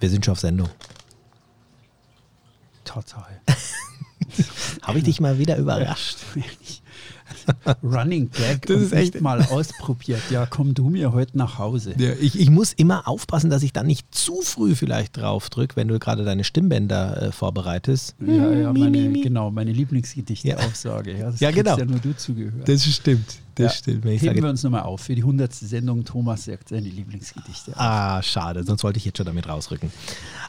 Wir sind schon auf Sendung. Total. Habe ich dich mal wieder überrascht? Running Gag Das ist echt- mal ausprobiert. Ja, komm du mir heute nach Hause. Ja, ich, ich muss immer aufpassen, dass ich dann nicht zu früh vielleicht drauf drücke, wenn du gerade deine Stimmbänder äh, vorbereitest. Ja, ja, Mi, meine, genau, meine Lieblingsgedichte-Aussage. Ja, das Ja, genau. ja nur du zugehört. Das stimmt. Das Ja. stimmt. Wenn Heben wir uns nochmal auf für die 100. Sendung. Thomas sagt seine Lieblingsgedichte. ah, schade, sonst wollte ich jetzt schon damit rausrücken.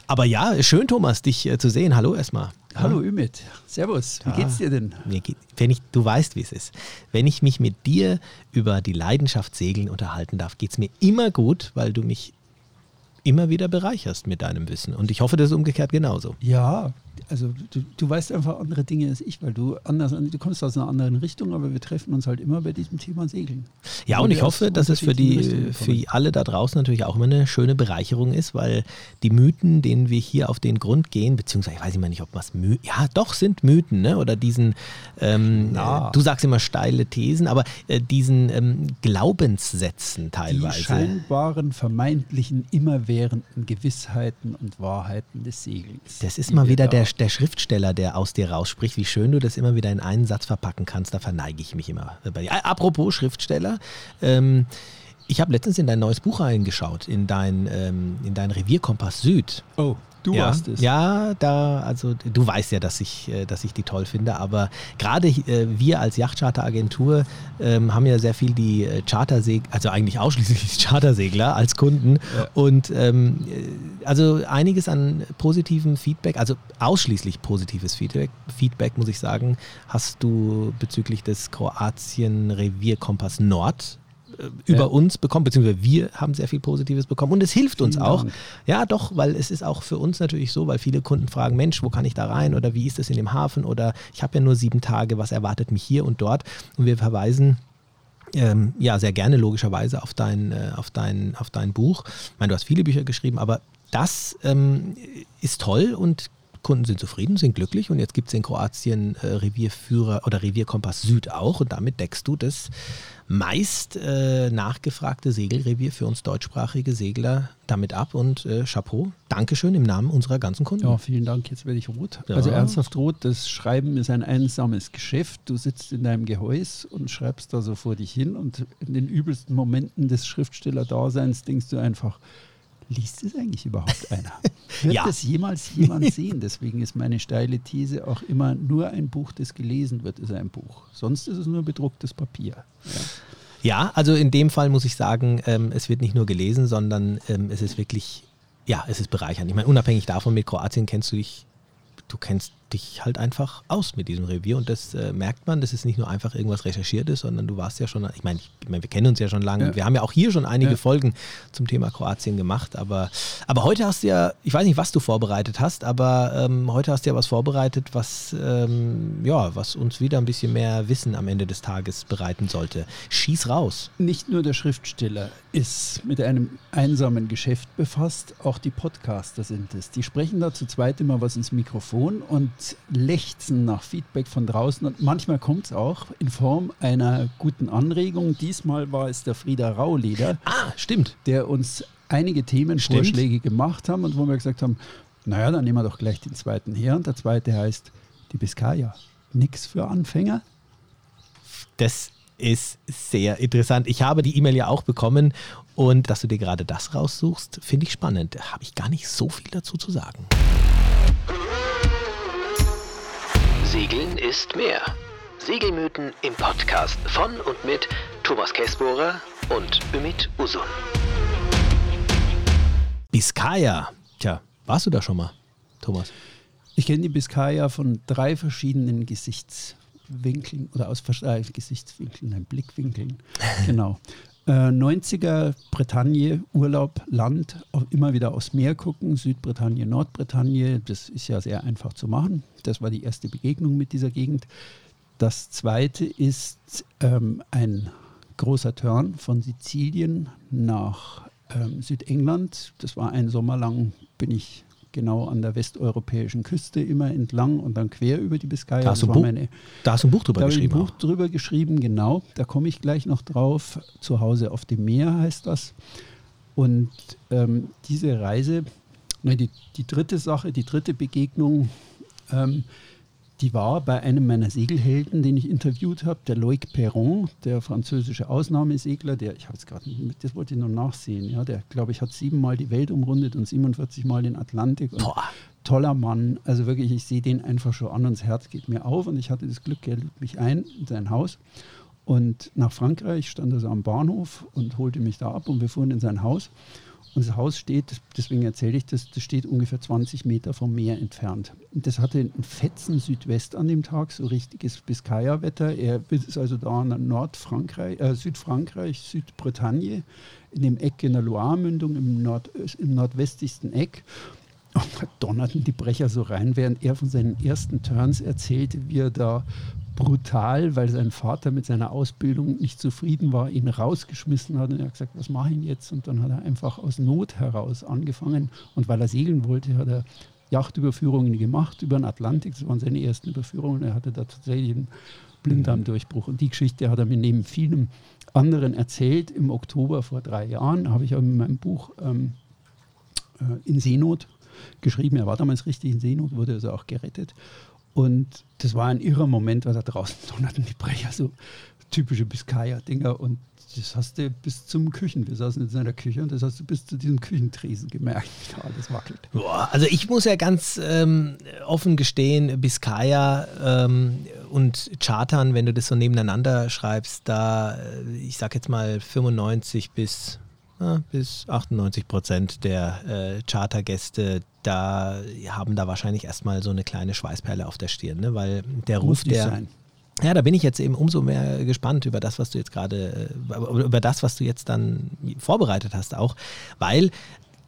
Aber ja, schön, Thomas, dich äh, zu sehen. Hallo erstmal. Hallo Ümit, Servus, wie Ja. geht's dir denn? Mir geht, wenn ich, du weißt, wie es ist. Wenn ich mich mit dir über die Leidenschaft Segeln unterhalten darf, geht es mir immer gut, weil du mich immer wieder bereicherst mit deinem Wissen. Und ich hoffe, das ist umgekehrt genauso. Ja, also du, du weißt einfach andere Dinge als ich, weil du anders, du kommst aus einer anderen Richtung, aber wir treffen uns halt immer bei diesem Thema Segeln. Ja, Weil und ich hoffe, dass es für die für alle da draußen natürlich auch immer eine schöne Bereicherung ist, weil die Mythen, denen wir hier auf den Grund gehen, beziehungsweise ich weiß immer nicht, ob was Mythen, ja doch sind Mythen, ne? oder diesen, ähm, äh, du sagst immer steile Thesen, aber äh, diesen ähm, Glaubenssätzen Die teilweise. scheinbaren, vermeintlichen, immerwährenden Gewissheiten und Wahrheiten des Segelns. Das ist die mal wieder da- der, der Schriftsteller, der aus dir rausspricht. Wie schön du das immer wieder in einen Satz verpacken kannst. Da verneige ich mich immer. Apropos Schriftsteller. Ähm, ich habe letztens in dein neues Buch reingeschaut, in dein, ähm, in dein Revierkompass Süd. Oh, du ja, warst es. Ja, da, also du weißt ja, dass ich, äh, dass ich die toll finde, aber gerade äh, wir als Yachtcharteragentur ähm, haben ja sehr viel die äh, Chartersegler, also eigentlich ausschließlich die Chartersegler als Kunden Ja. und ähm, äh, also einiges an positivem Feedback, also ausschließlich positives Feedback, Feedback muss ich sagen, hast du bezüglich des Kroatien-Revierkompass Nord äh, über Ja. uns bekommen, beziehungsweise wir haben sehr viel Positives bekommen und es hilft uns Vielen auch. Dank. Ja, doch, weil es ist auch für uns natürlich so, weil viele Kunden fragen, Mensch, wo kann ich da rein oder wie ist es in dem Hafen oder ich habe ja nur sieben Tage, was erwartet mich hier und dort und wir verweisen ähm, ja sehr gerne logischerweise auf dein, äh, auf, dein, auf dein Buch. Ich meine, du hast viele Bücher geschrieben, aber das ähm, ist toll und Kunden sind zufrieden, sind glücklich und jetzt gibt es in Kroatien äh, Revierführer oder Revierkompass Süd auch und damit deckst du das meist äh, nachgefragte Segelrevier für uns deutschsprachige Segler damit ab und äh, Chapeau, Dankeschön im Namen unserer ganzen Kunden. Ja, vielen Dank, jetzt werde ich rot. Ja. Also ernsthaft rot, das Schreiben ist ein einsames Geschäft. Du sitzt in deinem Gehäuse und schreibst da so vor dich hin und in den übelsten Momenten des Schriftsteller-Daseins denkst du einfach, liest es eigentlich überhaupt einer? Wird Ja. das jemals jemand sehen? Deswegen ist meine steile These auch immer, nur ein Buch, das gelesen wird, ist ein Buch. Sonst ist es nur bedrucktes Papier. Ja. Ja, also in dem Fall muss ich sagen, ähm, es wird nicht nur gelesen, sondern ähm, es ist wirklich, ja, es ist bereichernd. Ich meine, unabhängig davon, mit Kroatien kennst du dich, du kennst dich halt einfach aus mit diesem Revier und das äh, merkt man, das ist nicht nur einfach irgendwas Recherchiertes, sondern du warst ja schon, ich meine, ich meine wir kennen uns ja schon lange, Ja. wir haben ja auch hier schon einige Ja. Folgen zum Thema Kroatien gemacht, aber, aber heute hast du ja, ich weiß nicht, was du vorbereitet hast, aber ähm, heute hast du ja was vorbereitet, was, ähm, ja, was uns wieder ein bisschen mehr Wissen am Ende des Tages bereiten sollte. Schieß raus. Nicht nur der Schriftsteller ist mit einem einsamen Geschäft befasst, auch die Podcaster sind es. Die sprechen da zu zweit immer was ins Mikrofon und lechzen nach Feedback von draußen. Und manchmal kommt es auch in Form einer guten Anregung. Diesmal war es der Frieda Rauleder, Ah, stimmt. der uns einige Themenvorschläge gemacht haben und wo wir gesagt haben, naja, dann nehmen wir doch gleich den zweiten her. Und der zweite heißt die Biskaya. Nix für Anfänger. Das ist sehr interessant. Ich habe die E-Mail ja auch bekommen und dass du dir gerade das raussuchst, finde ich spannend. Da habe ich gar nicht so viel dazu zu sagen. Segeln ist mehr. Segelmythen im Podcast von und mit Thomas Käsbohrer und Ümit Usun. Biskaya. Tja, warst du da schon mal, Thomas? Ich kenne die Biskaya von drei verschiedenen Gesichtswinkeln oder aus äh, Gesichtswinkeln, nein, Blickwinkeln. genau. Äh, 90er Bretagne, Urlaub, Land, immer wieder aufs Meer gucken, Südbretagne, Nordbretagne. Das ist ja sehr einfach zu machen. Das war die erste Begegnung mit dieser Gegend. Das zweite ist ähm, ein großer Turn von Sizilien nach ähm, Südengland. Das war ein Sommer lang, bin ich genau an der westeuropäischen Küste immer entlang und dann quer über die Biskaya. Da hast, du, ein Buch, meine, da hast du ein Buch drüber da habe ich ein geschrieben. Buch drüber geschrieben, genau. Da komme ich gleich noch drauf. Zu Hause auf dem Meer heißt das. Und ähm, diese Reise Ne, die, die dritte Sache, die dritte Begegnung, ähm, die war bei einem meiner Segelhelden, den ich interviewt habe, der Loic Perron, der französische Ausnahmesegler, der, ich habe es gerade, das wollte ich noch nachsehen, ja, der, glaube ich, hat siebenmal die Welt umrundet und 47 Mal den Atlantik. Und toller Mann, also wirklich, ich sehe den einfach schon an und das Herz geht mir auf und ich hatte das Glück, er lud mich ein in sein Haus und nach Frankreich stand er so am Bahnhof und holte mich da ab und wir fuhren in sein Haus unser Haus steht, deswegen erzähle ich das, das steht ungefähr 20 Meter vom Meer entfernt. Und das hatte einen fetzen Südwest an dem Tag, so richtiges Biskaya-Wetter. Er ist also da in Nordfrankreich, äh, Südfrankreich, Südbretagne, in dem Eck in der Loire-Mündung, im, Nord, im nordwestlichsten Eck. Und da donnerten die Brecher so rein, während er von seinen ersten Turns erzählte, wie er da brutal, weil sein Vater mit seiner Ausbildung nicht zufrieden war, ihn rausgeschmissen hat und er hat gesagt, was mache ich jetzt? Und dann hat er einfach aus Not heraus angefangen und weil er segeln wollte, hat er Yachtüberführungen gemacht über den Atlantik. Das waren seine ersten Überführungen. Er hatte da tatsächlich einen Blinddarmdurchbruch. Und die Geschichte hat er mir neben vielen anderen erzählt. Im Oktober vor drei Jahren habe ich in meinem Buch ähm, äh, in Seenot geschrieben. Er war damals richtig in Seenot, wurde also auch gerettet. Und das war ein irrer Moment, weil da draußen donnerten die Brecher, so typische Biskaya-Dinger. Und das hast du bis zum Küchen, wir saßen jetzt in der Küche und das hast du bis zu diesem Küchentresen gemerkt, wie alles wackelt. Boah, also ich muss ja ganz ähm, offen gestehen, Biskaya ähm, und Chartern, wenn du das so nebeneinander schreibst, da, äh, ich sag jetzt mal 95 bis bis 98 Prozent der äh, Chartergäste, da haben da wahrscheinlich erstmal so eine kleine Schweißperle auf der Stirn, ne? weil der Ruf der. Sein. Ja, da bin ich jetzt eben umso mehr gespannt über das, was du jetzt gerade, äh, über das, was du jetzt dann vorbereitet hast, auch, weil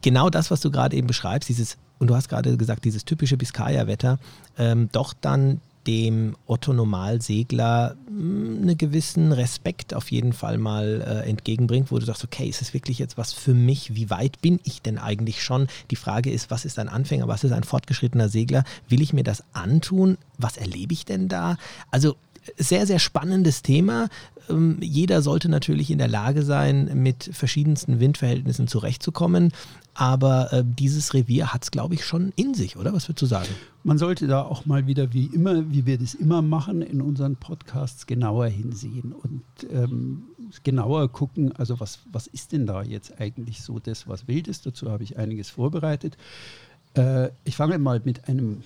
genau das, was du gerade eben beschreibst, dieses, und du hast gerade gesagt, dieses typische Biskaya-Wetter, ähm, doch dann dem Otto-Normalsegler hm, einen gewissen Respekt auf jeden Fall mal äh, entgegenbringt, wo du sagst, okay, ist es wirklich jetzt was für mich? Wie weit bin ich denn eigentlich schon? Die Frage ist, was ist ein Anfänger, was ist ein fortgeschrittener Segler? Will ich mir das antun? Was erlebe ich denn da? Also sehr, sehr spannendes Thema. Ähm, jeder sollte natürlich in der Lage sein, mit verschiedensten Windverhältnissen zurechtzukommen. Aber äh, dieses Revier hat es, glaube ich, schon in sich, oder? Was würdest du sagen? Man sollte da auch mal wieder, wie immer, wie wir das immer machen, in unseren Podcasts genauer hinsehen und ähm, genauer gucken, also was, was ist denn da jetzt eigentlich so das, was wild ist? Dazu habe ich einiges vorbereitet. Äh, ich fange mal mit einem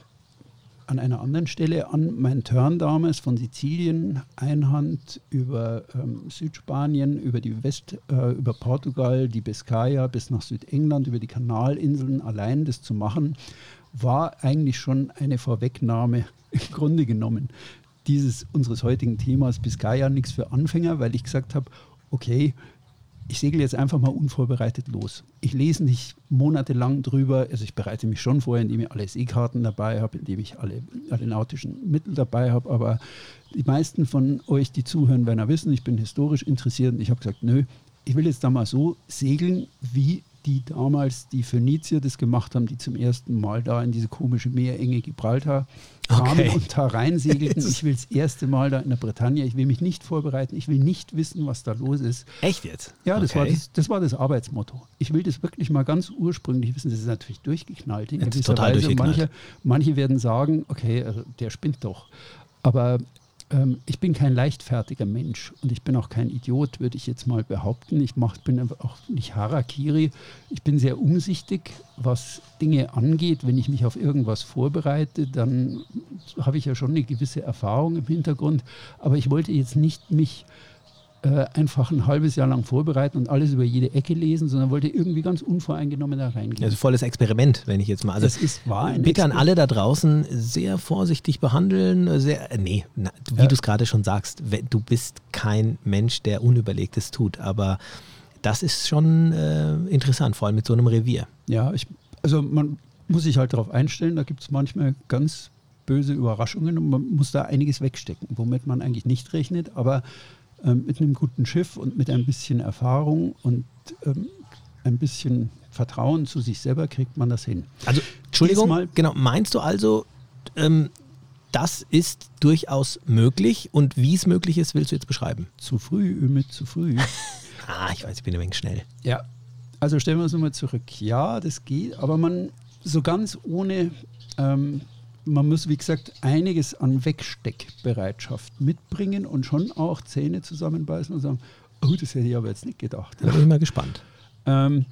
an einer anderen Stelle an. Mein Turn damals von Sizilien, Einhand über ähm, Südspanien, über die West, äh, über Portugal, die Biscaya bis nach Südengland, über die Kanalinseln allein das zu machen, war eigentlich schon eine Vorwegnahme im Grunde genommen dieses unseres heutigen Themas Biscaya nichts für Anfänger, weil ich gesagt habe, okay, ich segel jetzt einfach mal unvorbereitet los. Ich lese nicht monatelang drüber, also ich bereite mich schon vor, indem ich alle Seekarten dabei habe, indem ich alle, alle nautischen Mittel dabei habe, aber die meisten von euch, die zuhören, werden ja wissen, ich bin historisch interessiert und ich habe gesagt, nö, ich will jetzt da mal so segeln, wie die damals die Phönizier das gemacht haben, die zum ersten Mal da in diese komische Meerenge Gibraltar kamen okay. und da reinsegelten. ich will das erste Mal da in der Bretagne, ich will mich nicht vorbereiten, ich will nicht wissen, was da los ist. Echt jetzt? Ja, das, okay. war, das, das war das Arbeitsmotto. Ich will das wirklich mal ganz ursprünglich wissen. Das ist natürlich durchgeknallt in gewisser total Weise. Manche, manche werden sagen, okay, also der spinnt doch. Aber ähm, ich bin kein leichtfertiger Mensch und ich bin auch kein Idiot, würde ich jetzt mal behaupten. Ich mach, bin auch nicht Harakiri. Ich bin sehr umsichtig, was Dinge angeht. Wenn ich mich auf irgendwas vorbereite, dann habe ich ja schon eine gewisse Erfahrung im Hintergrund. Aber ich wollte jetzt nicht mich äh, einfach ein halbes Jahr lang vorbereiten und alles über jede Ecke lesen, sondern wollte irgendwie ganz unvoreingenommen da reingehen. Also volles Experiment, wenn ich jetzt mal. Also das ist wahr. Bitte an alle da draußen sehr vorsichtig behandeln. Sehr, äh, nee, na, wie ja. du es gerade schon sagst, du bist kein Mensch, der Unüberlegtes tut, aber das ist schon äh, interessant, vor allem mit so einem Revier. Ja, ich, also man muss sich halt darauf einstellen, da gibt es manchmal ganz böse Überraschungen und man muss da einiges wegstecken, womit man eigentlich nicht rechnet, aber ähm, mit einem guten Schiff und mit ein bisschen Erfahrung und ähm, ein bisschen Vertrauen zu sich selber kriegt man das hin. Also, Entschuldigung, Diesmal, genau, meinst du also, ähm, das ist durchaus möglich und wie es möglich ist, willst du jetzt beschreiben? Zu früh, mit zu früh. ah, ich weiß, ich bin ein wenig schnell. Ja, also stellen wir uns nochmal zurück. Ja, das geht, aber man, so ganz ohne, ähm, man muss wie gesagt einiges an Wegsteckbereitschaft mitbringen und schon auch Zähne zusammenbeißen und sagen, oh, das hätte ich aber jetzt nicht gedacht. Da bin ich mal gespannt. Ähm,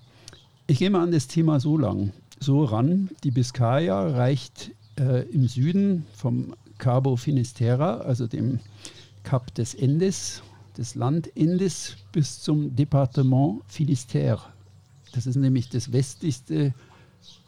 ich gehe mal an das Thema so lang, so ran. Die Biscaya reicht äh, im Süden vom Cabo Finisterra, also dem Kap des Endes, des Landendes, bis zum Departement Finisterre. Das ist nämlich das westlichste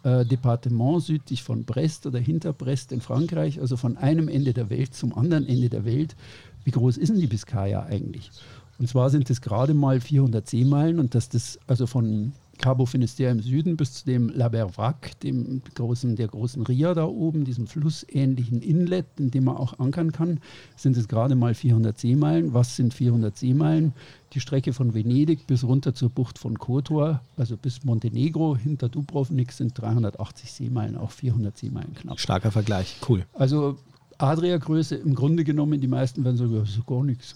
äh, Departement südlich von Brest oder hinter Brest in Frankreich, also von einem Ende der Welt zum anderen Ende der Welt. Wie groß ist denn die Biscaya eigentlich? Und zwar sind es gerade mal 400 Seemeilen und dass das also von Cabo Finisterre im Süden bis zu dem La Bervrac, dem großen, der großen Ria da oben, diesem flussähnlichen Inlet, in dem man auch ankern kann, sind es gerade mal 400 Seemeilen. Was sind 400 Seemeilen? Die Strecke von Venedig bis runter zur Bucht von Kotor, also bis Montenegro hinter Dubrovnik sind 380 Seemeilen, auch 400 Seemeilen knapp. Starker Vergleich, cool. Also Adria-Größe im Grunde genommen, die meisten werden sagen, das ist gar nichts.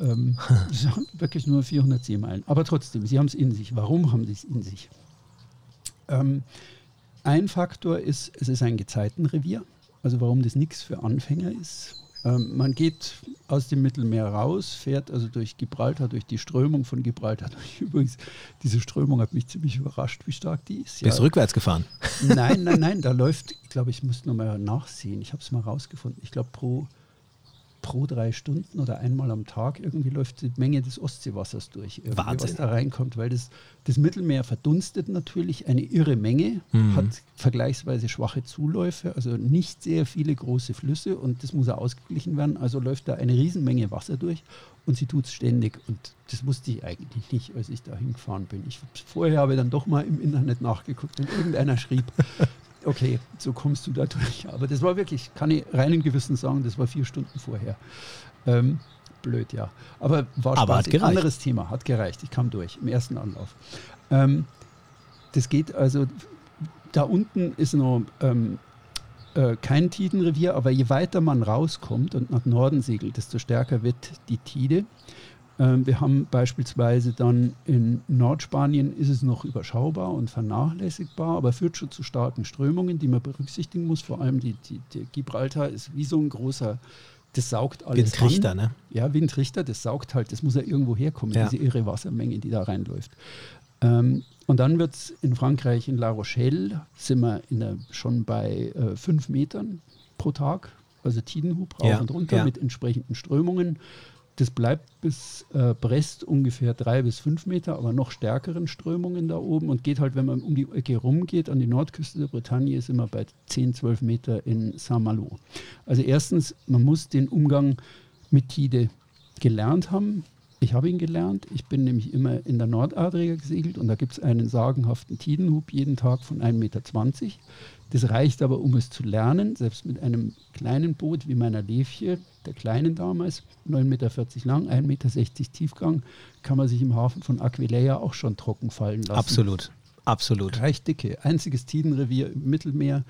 Ähm, wirklich nur 400 Seemeilen. Aber trotzdem, sie haben es in sich. Warum haben sie es in sich? Ähm, ein Faktor ist, es ist ein Gezeitenrevier. Also warum das nichts für Anfänger ist. Ähm, man geht aus dem Mittelmeer raus, fährt also durch Gibraltar, durch die Strömung von Gibraltar. Übrigens, diese Strömung hat mich ziemlich überrascht, wie stark die ist. Bist ja. rückwärts gefahren? Nein, nein, nein, da läuft, ich glaube, ich muss noch mal nachsehen. Ich habe es mal rausgefunden. Ich glaube, pro pro drei Stunden oder einmal am Tag irgendwie läuft die Menge des Ostseewassers durch, was da reinkommt, weil das, das Mittelmeer verdunstet natürlich eine irre Menge, mhm. hat vergleichsweise schwache Zuläufe, also nicht sehr viele große Flüsse und das muss ja ausgeglichen werden, also läuft da eine Riesenmenge Wasser durch und sie tut es ständig und das wusste ich eigentlich nicht, als ich da hingefahren bin. Ich vorher habe ich dann doch mal im Internet nachgeguckt und irgendeiner schrieb, okay, so kommst du da durch. Aber das war wirklich, kann ich reinen Gewissen sagen, das war vier Stunden vorher. Ähm, blöd, ja. Aber war Aber Spaß. Ein anderes Thema, hat gereicht. Ich kam durch im ersten Anlauf. Ähm, das geht also, da unten ist noch ähm, äh, kein Tidenrevier, aber je weiter man rauskommt und nach Norden segelt, desto stärker wird die Tide. Ähm, wir haben beispielsweise dann in Nordspanien ist es noch überschaubar und vernachlässigbar, aber führt schon zu starken Strömungen, die man berücksichtigen muss. Vor allem die, die, die Gibraltar ist wie so ein großer, das saugt alles. Trichter, an. ne? Ja, Trichter, das saugt halt, das muss ja irgendwo herkommen, ja. diese irre Wassermenge, die da reinläuft. Ähm, und dann wird es in Frankreich, in La Rochelle, sind wir der, schon bei äh, fünf Metern pro Tag, also Tidenhub rauf ja, und runter ja. mit entsprechenden Strömungen. Das bleibt bis äh, Brest ungefähr drei bis fünf Meter, aber noch stärkeren Strömungen da oben und geht halt, wenn man um die Ecke rumgeht, an die Nordküste der Bretagne, ist immer bei 10, 12 Meter in Saint-Malo. Also erstens, man muss den Umgang mit Tide gelernt haben. Ich habe ihn gelernt. Ich bin nämlich immer in der Nordadria gesegelt und da gibt es einen sagenhaften Tidenhub jeden Tag von 1,20 Meter. Das reicht aber, um es zu lernen, selbst mit einem kleinen Boot wie meiner Levche, der kleinen damals, 9,40 Meter lang, 1,60 Meter Tiefgang, kann man sich im Hafen von Aquileia auch schon trocken fallen lassen. Absolut, absolut. Reicht dicke. Einziges Tidenrevier im Mittelmeer.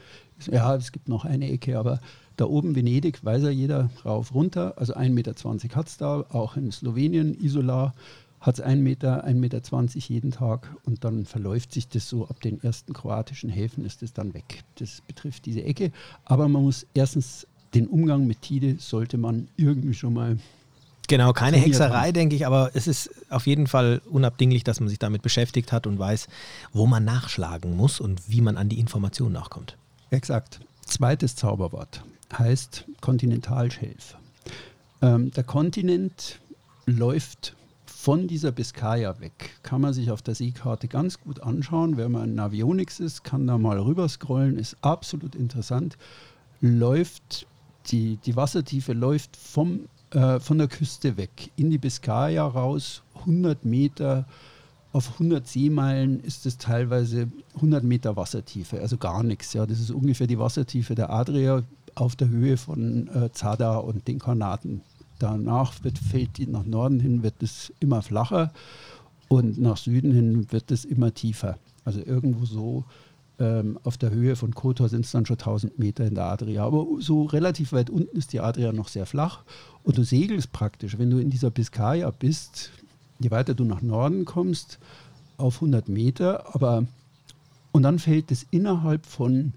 Ja, es gibt noch eine Ecke, aber da oben Venedig, weiß ja jeder, rauf, runter. Also 1,20 Meter hat es da, auch in Slowenien, Isola hat es 1 Meter, 1,20 Meter jeden Tag und dann verläuft sich das so ab den ersten kroatischen Häfen ist es dann weg. Das betrifft diese Ecke. Aber man muss erstens den Umgang mit Tide sollte man irgendwie schon mal Genau, keine Hexerei, denke ich, aber es ist auf jeden Fall unabdinglich, dass man sich damit beschäftigt hat und weiß, wo man nachschlagen muss und wie man an die Informationen nachkommt. Exakt. Zweites Zauberwort heißt Kontinentalschelf. Ähm, der Kontinent läuft von dieser Biscaya weg kann man sich auf der Seekarte ganz gut anschauen. Wenn man in Navionics ist, kann da mal rüber scrollen, ist absolut interessant. Läuft die, die Wassertiefe läuft vom, äh, von der Küste weg in die Biscaya raus, 100 Meter. Auf 100 Seemeilen ist es teilweise 100 Meter Wassertiefe, also gar nichts. Ja. Das ist ungefähr die Wassertiefe der Adria auf der Höhe von äh, Zada und den Kanaten danach wird, fällt die nach Norden hin, wird es immer flacher und nach Süden hin wird es immer tiefer. Also irgendwo so ähm, auf der Höhe von Kotor sind es dann schon 1000 Meter in der Adria. Aber so relativ weit unten ist die Adria noch sehr flach und du segelst praktisch, wenn du in dieser Biscaya bist, je weiter du nach Norden kommst, auf 100 Meter, aber Und dann fällt es innerhalb von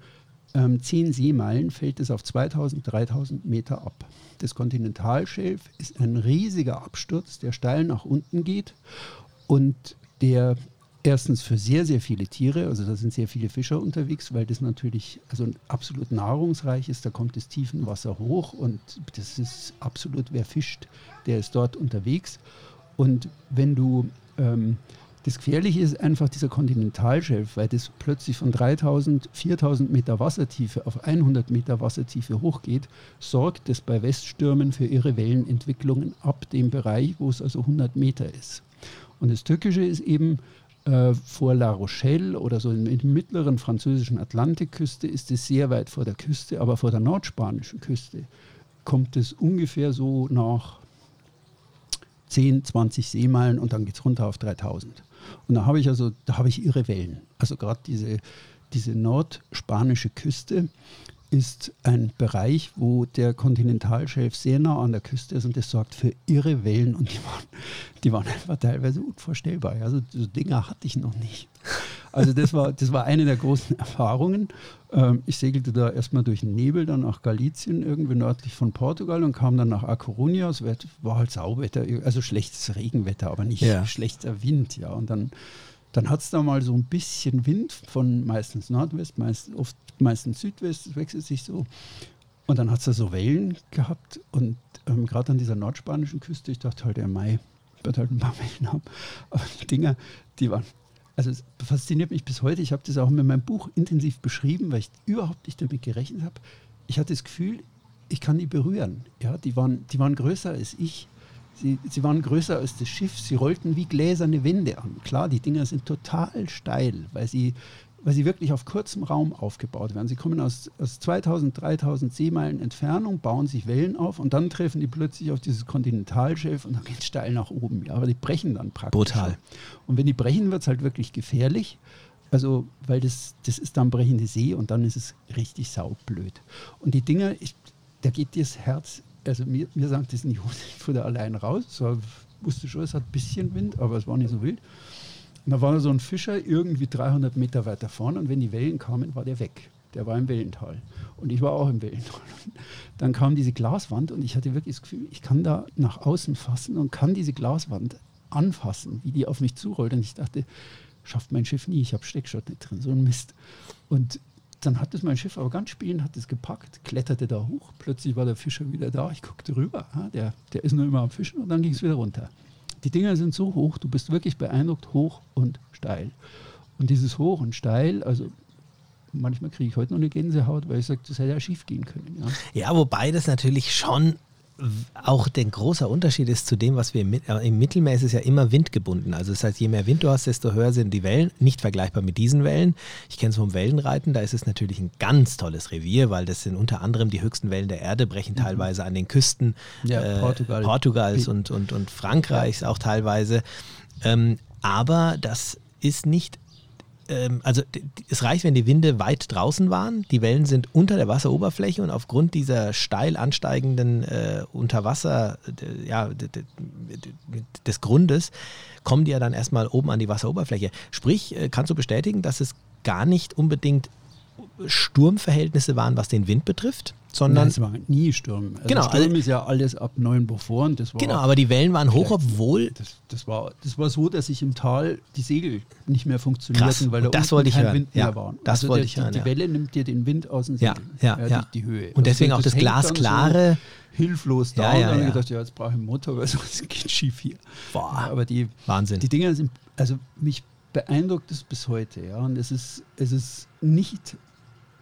ähm, 10 Seemeilen fällt es auf 2000, 3000 Meter ab. Das Kontinentalschelf ist ein riesiger Absturz, der steil nach unten geht und der erstens für sehr, sehr viele Tiere, also da sind sehr viele Fischer unterwegs, weil das natürlich also absolut nahrungsreich ist. Da kommt das Tiefenwasser hoch und das ist absolut, wer fischt, der ist dort unterwegs. Und wenn du, ähm, das Gefährliche ist einfach dieser Kontinentalschelf, weil das plötzlich von 3000, 4000 Meter Wassertiefe auf 100 Meter Wassertiefe hochgeht, sorgt das bei Weststürmen für ihre Wellenentwicklungen ab dem Bereich, wo es also 100 Meter ist. Und das Tückische ist eben, äh, vor La Rochelle oder so in, in der mittleren französischen Atlantikküste ist es sehr weit vor der Küste, aber vor der nordspanischen Küste kommt es ungefähr so nach 10, 20 Seemeilen und dann geht es runter auf 3000. Und da habe ich also, da habe ich irre Wellen. Also gerade diese, diese nordspanische Küste, ist ein Bereich, wo der Kontinentalschelf sehr nah an der Küste ist und das sorgt für irre Wellen und die waren, die waren einfach teilweise unvorstellbar. Also so Dinger hatte ich noch nicht. Also das war, das war eine der großen Erfahrungen. Ähm, ich segelte da erstmal durch den Nebel, dann nach Galicien, irgendwie nördlich von Portugal und kam dann nach A Coruña. Es war halt Sauwetter, also schlechtes Regenwetter, aber nicht ja. schlechter Wind. Ja. Und dann dann hat es da mal so ein bisschen Wind von meistens Nordwest, meist, oft meistens Südwest, es wechselt sich so. Und dann hat es da so Wellen gehabt und ähm, gerade an dieser nordspanischen Küste, ich dachte halt, der Mai wird halt ein paar Wellen haben. Aber die Dinger, die waren, also es fasziniert mich bis heute. Ich habe das auch in meinem Buch intensiv beschrieben, weil ich überhaupt nicht damit gerechnet habe. Ich hatte das Gefühl, ich kann die berühren. Ja, die waren, die waren größer als ich. Sie, sie waren größer als das Schiff, sie rollten wie gläserne Wände an. Klar, die Dinger sind total steil, weil sie, weil sie wirklich auf kurzem Raum aufgebaut werden. Sie kommen aus, aus 2000, 3000 Seemeilen Entfernung, bauen sich Wellen auf und dann treffen die plötzlich auf dieses Kontinentalschelf und dann geht es steil nach oben. Ja, aber die brechen dann praktisch. Brutal. Und wenn die brechen, wird es halt wirklich gefährlich. Also, weil das, das ist dann brechende See und dann ist es richtig saublöd. Und die Dinger, ich, da geht dir das Herz also mir, mir sagt das nicht, ich fuhr da allein raus. So, wusste schon, es hat ein bisschen Wind, aber es war nicht so wild. Und da war so ein Fischer irgendwie 300 Meter weiter vorne und wenn die Wellen kamen, war der weg. Der war im Wellental. Und ich war auch im Wellental. Dann kam diese Glaswand und ich hatte wirklich das Gefühl, ich kann da nach außen fassen und kann diese Glaswand anfassen, wie die auf mich zurollt. Und ich dachte, schafft mein Schiff nie, ich habe Steckschott nicht drin, so ein Mist. Und dann hat es mein Schiff aber ganz spielend, hat es gepackt, kletterte da hoch. Plötzlich war der Fischer wieder da. Ich guckte rüber. Der, der ist nur immer am Fischen und dann ging es wieder runter. Die Dinger sind so hoch, du bist wirklich beeindruckt, hoch und steil. Und dieses hoch und steil, also manchmal kriege ich heute noch eine Gänsehaut, weil ich sage, das hätte ja schief gehen können. Ja, ja wobei das natürlich schon auch der große Unterschied ist zu dem, was wir im, äh, im, Mittelmeer ist es ja immer windgebunden. Also das heißt, je mehr Wind du hast, desto höher sind die Wellen. Nicht vergleichbar mit diesen Wellen. Ich kenne es vom Wellenreiten, da ist es natürlich ein ganz tolles Revier, weil das sind unter anderem die höchsten Wellen der Erde, brechen mhm. teilweise an den Küsten ja, äh, Portugal. Portugals und, und, und Frankreichs ja. auch teilweise. Ähm, aber das ist nicht ähm, also es reicht, wenn die Winde weit draußen waren, die Wellen sind unter der Wasseroberfläche und aufgrund dieser steil ansteigenden äh, Unterwasser, ja, des Grundes, kommen die ja dann erstmal oben an die Wasseroberfläche. Sprich, äh, kannst du bestätigen, dass es gar nicht unbedingt Sturmverhältnisse waren, was den Wind betrifft? sondern. Nein, es war nie Sturm. Also genau. Sturm ist ja alles ab 9 Boforen. Das war genau, aber die Wellen waren hoch, obwohl. Das, das, war, das war so, dass sich im Tal die Segel nicht mehr funktionierten, Krass. weil da das ich kein hören. Wind ja, mehr war. Das also wollte der, ich hören. Die, die Welle nimmt dir den Wind aus dem Segel. Ja, ja, ja. Die, die, Höhe. Und deswegen also, auch das, glasklare. So hilflos da. Ja, ja, und dann ja. gedacht, ja, jetzt brauche ich einen Motor, weil sonst geht schief hier. Boah, aber die, Wahnsinn. Die Dinger sind, also mich beeindruckt es bis heute. Ja, und es ist, es ist nicht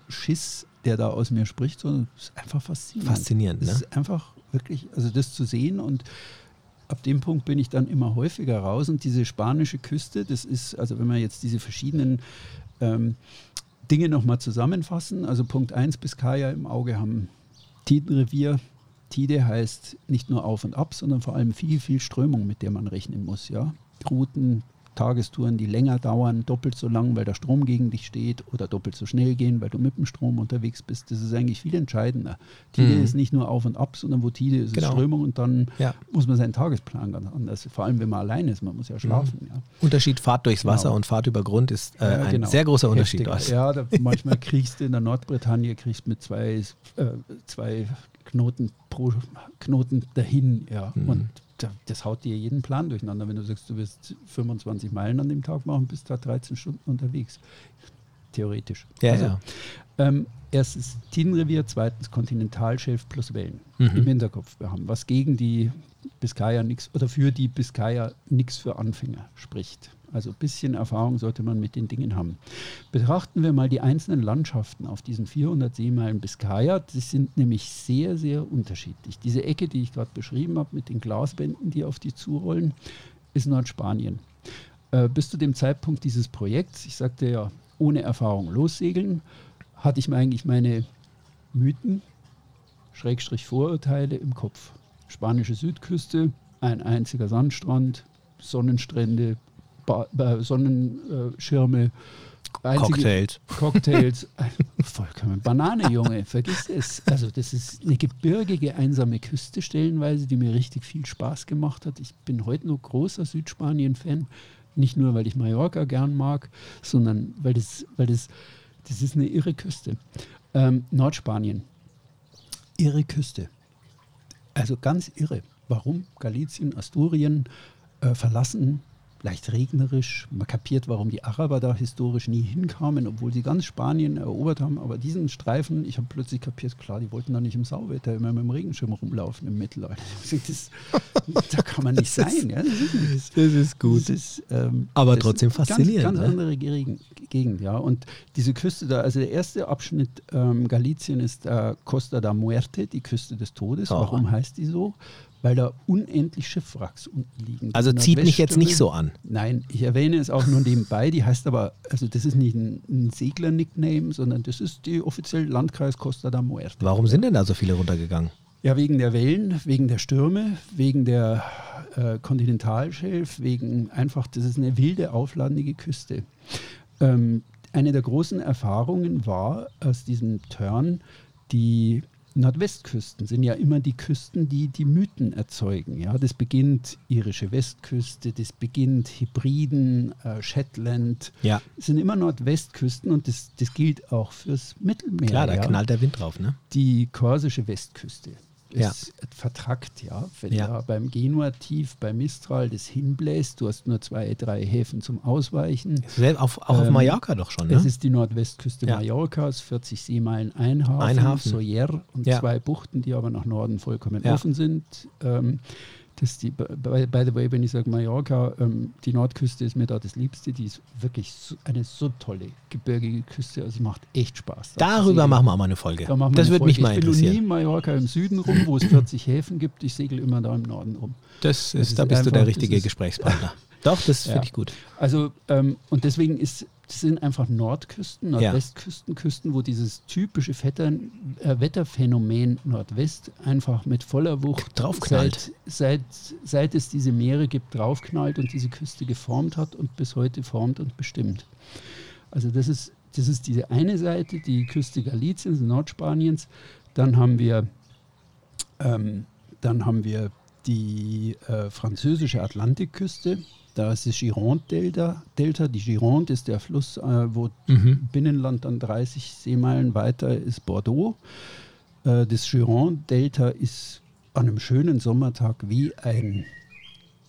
Schiss der da aus mir spricht, sondern es ist einfach faszinierend. Faszinierend, ne? Es ist einfach wirklich, also das zu sehen und ab dem Punkt bin ich dann immer häufiger raus und diese spanische Küste, das ist, also wenn wir jetzt diese verschiedenen ähm, Dinge nochmal zusammenfassen, also Punkt 1 bis Kaya im Auge haben Tidenrevier. Tide heißt nicht nur auf und ab, sondern vor allem viel, viel Strömung, mit der man rechnen muss. Ja? Routen, Tagestouren, die länger dauern, doppelt so lang, weil der Strom gegen dich steht oder doppelt so schnell gehen, weil du mit dem Strom unterwegs bist. Das ist eigentlich viel entscheidender. Tide Mhm. ist nicht nur auf und ab, sondern wo Tide ist, Genau. ist Strömung und dann Ja. muss man seinen Tagesplan ganz anders, vor allem wenn man allein ist, man muss ja schlafen. Ja. Unterschied Fahrt durchs Wasser Genau. und Fahrt über Grund ist äh, Ja, ein genau. sehr großer Unterschied. Heftiger. dort. Ja, da, manchmal kriegst du in der Nordbretagne kriegst mit zwei, äh, zwei Knoten pro Knoten dahin, ja. Mhm. Und das haut dir jeden Plan durcheinander. Wenn du sagst, du wirst 25 Meilen an dem Tag machen, bist da 13 Stunden unterwegs. Theoretisch. Ja, Also, ja. Ähm, erstens Tidenrevier, zweitens Kontinentalschelf plus Wellen Mhm. im Hinterkopf wir haben, was gegen die Biskaya nichts oder für die Biskaya nichts für Anfänger spricht. Also ein bisschen Erfahrung sollte man mit den Dingen haben. Betrachten wir mal die einzelnen Landschaften auf diesen 400 Seemeilen Biskaya. Die sind nämlich sehr, sehr unterschiedlich. Diese Ecke, die ich gerade beschrieben habe, mit den Glaswänden, die auf die zurollen, ist Nordspanien. Äh, bis zu dem Zeitpunkt dieses Projekts, ich sagte ja, ohne Erfahrung lossegeln, hatte ich mir eigentlich meine Mythen, Schrägstrich Vorurteile im Kopf. Spanische Südküste, ein einziger Sandstrand, Sonnenstrände, Sonnenschirme, einzige- Cocktails. Cocktails. Vollkommen Banane, Junge, vergiss es. Also das ist eine gebirgige, einsame Küste stellenweise, die mir richtig viel Spaß gemacht hat. Ich bin heute noch großer Südspanien-Fan. Nicht nur, weil ich Mallorca gern mag, sondern weil das, weil das, das ist eine irre Küste. Ähm, Nordspanien. Irre Küste. Also ganz irre. Warum Galizien, Asturien äh, verlassen, leicht regnerisch. Man kapiert, warum die Araber da historisch nie hinkamen, obwohl sie ganz Spanien erobert haben. Aber diesen Streifen, ich habe plötzlich kapiert, klar, die wollten da nicht im Sauwetter immer mit dem Regenschirm rumlaufen im Mittelalter. Das, da kann man nicht sein. Ja? Das ist. Das ist Das ist, ähm, Aber das trotzdem ist ganz- faszinierend, Ganz, ne? andere Gegend, Gegend, ja. Und diese Küste da, also der erste Abschnitt ähm, Galicien ist äh, Costa da Muerte, die Küste des Todes. Warum heißt die so? Weil da unendlich Schiffwracks unten liegen. Also zieht mich jetzt nicht so an. Nein, ich erwähne es auch nur nebenbei. Die heißt aber, also das ist nicht ein, ein Segler-Nickname, sondern das ist die offizielle Landkreis Costa da Muerte. Warum sind denn da so viele runtergegangen? Ja, wegen der Wellen, wegen der Stürme, wegen der äh, Kontinentalschelf, wegen einfach, das ist eine wilde, aufladendige Küste. Ähm, eine der großen Erfahrungen war aus diesem Turn, die Nordwestküsten sind ja immer die Küsten, die die Mythen erzeugen. Ja, das beginnt irische Westküste, das beginnt Hybriden, äh, Shetland. Ja. Es sind immer Nordwestküsten und das, das gilt auch fürs Mittelmeer. Klar, da ja knallt der Wind drauf, ne? die korsische Westküste Ja. ist vertrackt, ja. Wenn Ja. da beim Genua-Tief, bei Mistral das hinbläst, du hast nur zwei, drei Häfen zum Ausweichen. Selbst Auf, auch auf Ähm, Mallorca doch schon, ne? Es ist die Nordwestküste Ja. Mallorcas, 40 Seemeilen ein Hafen, Ein Hafen. Soyer und Ja. zwei Buchten, die aber nach Norden vollkommen Ja. offen sind. Ähm, das die, by, by the way, wenn ich sage Mallorca, ähm, die Nordküste ist mir da das Liebste. Die ist wirklich so, eine so tolle gebirgige Küste. Also macht echt Spaß. da Darüber machen wir auch mal eine Folge. Da das würde mich mal ich bin noch nie interessieren. in Mallorca im Süden rum, wo es 40 Häfen gibt. Ich segel immer da im Norden rum. Das Das ist, da ist bist du der einfach- richtige ist- Gesprächspartner. Doch, das Ja. finde ich gut. Also, ähm, und deswegen ist, das sind einfach Nordküsten. Nordwestküsten, Küsten, wo dieses typische Vettern, äh, Wetterphänomen Nordwest einfach mit voller Wucht Draufknallt. Seit, seit, seit es diese Meere gibt, draufknallt und diese Küste geformt hat und bis heute formt und bestimmt. Also das ist, das ist diese eine Seite, die Küste Galiciens, Nordspaniens. Dann haben wir, ähm, dann haben wir die äh, französische Atlantikküste. Da ist das Gironde-Delta. Delta. Die Gironde ist der Fluss, äh, wo Mhm. Binnenland dann 30 Seemeilen weiter ist Bordeaux. Äh, das Gironde-Delta ist an einem schönen Sommertag wie ein,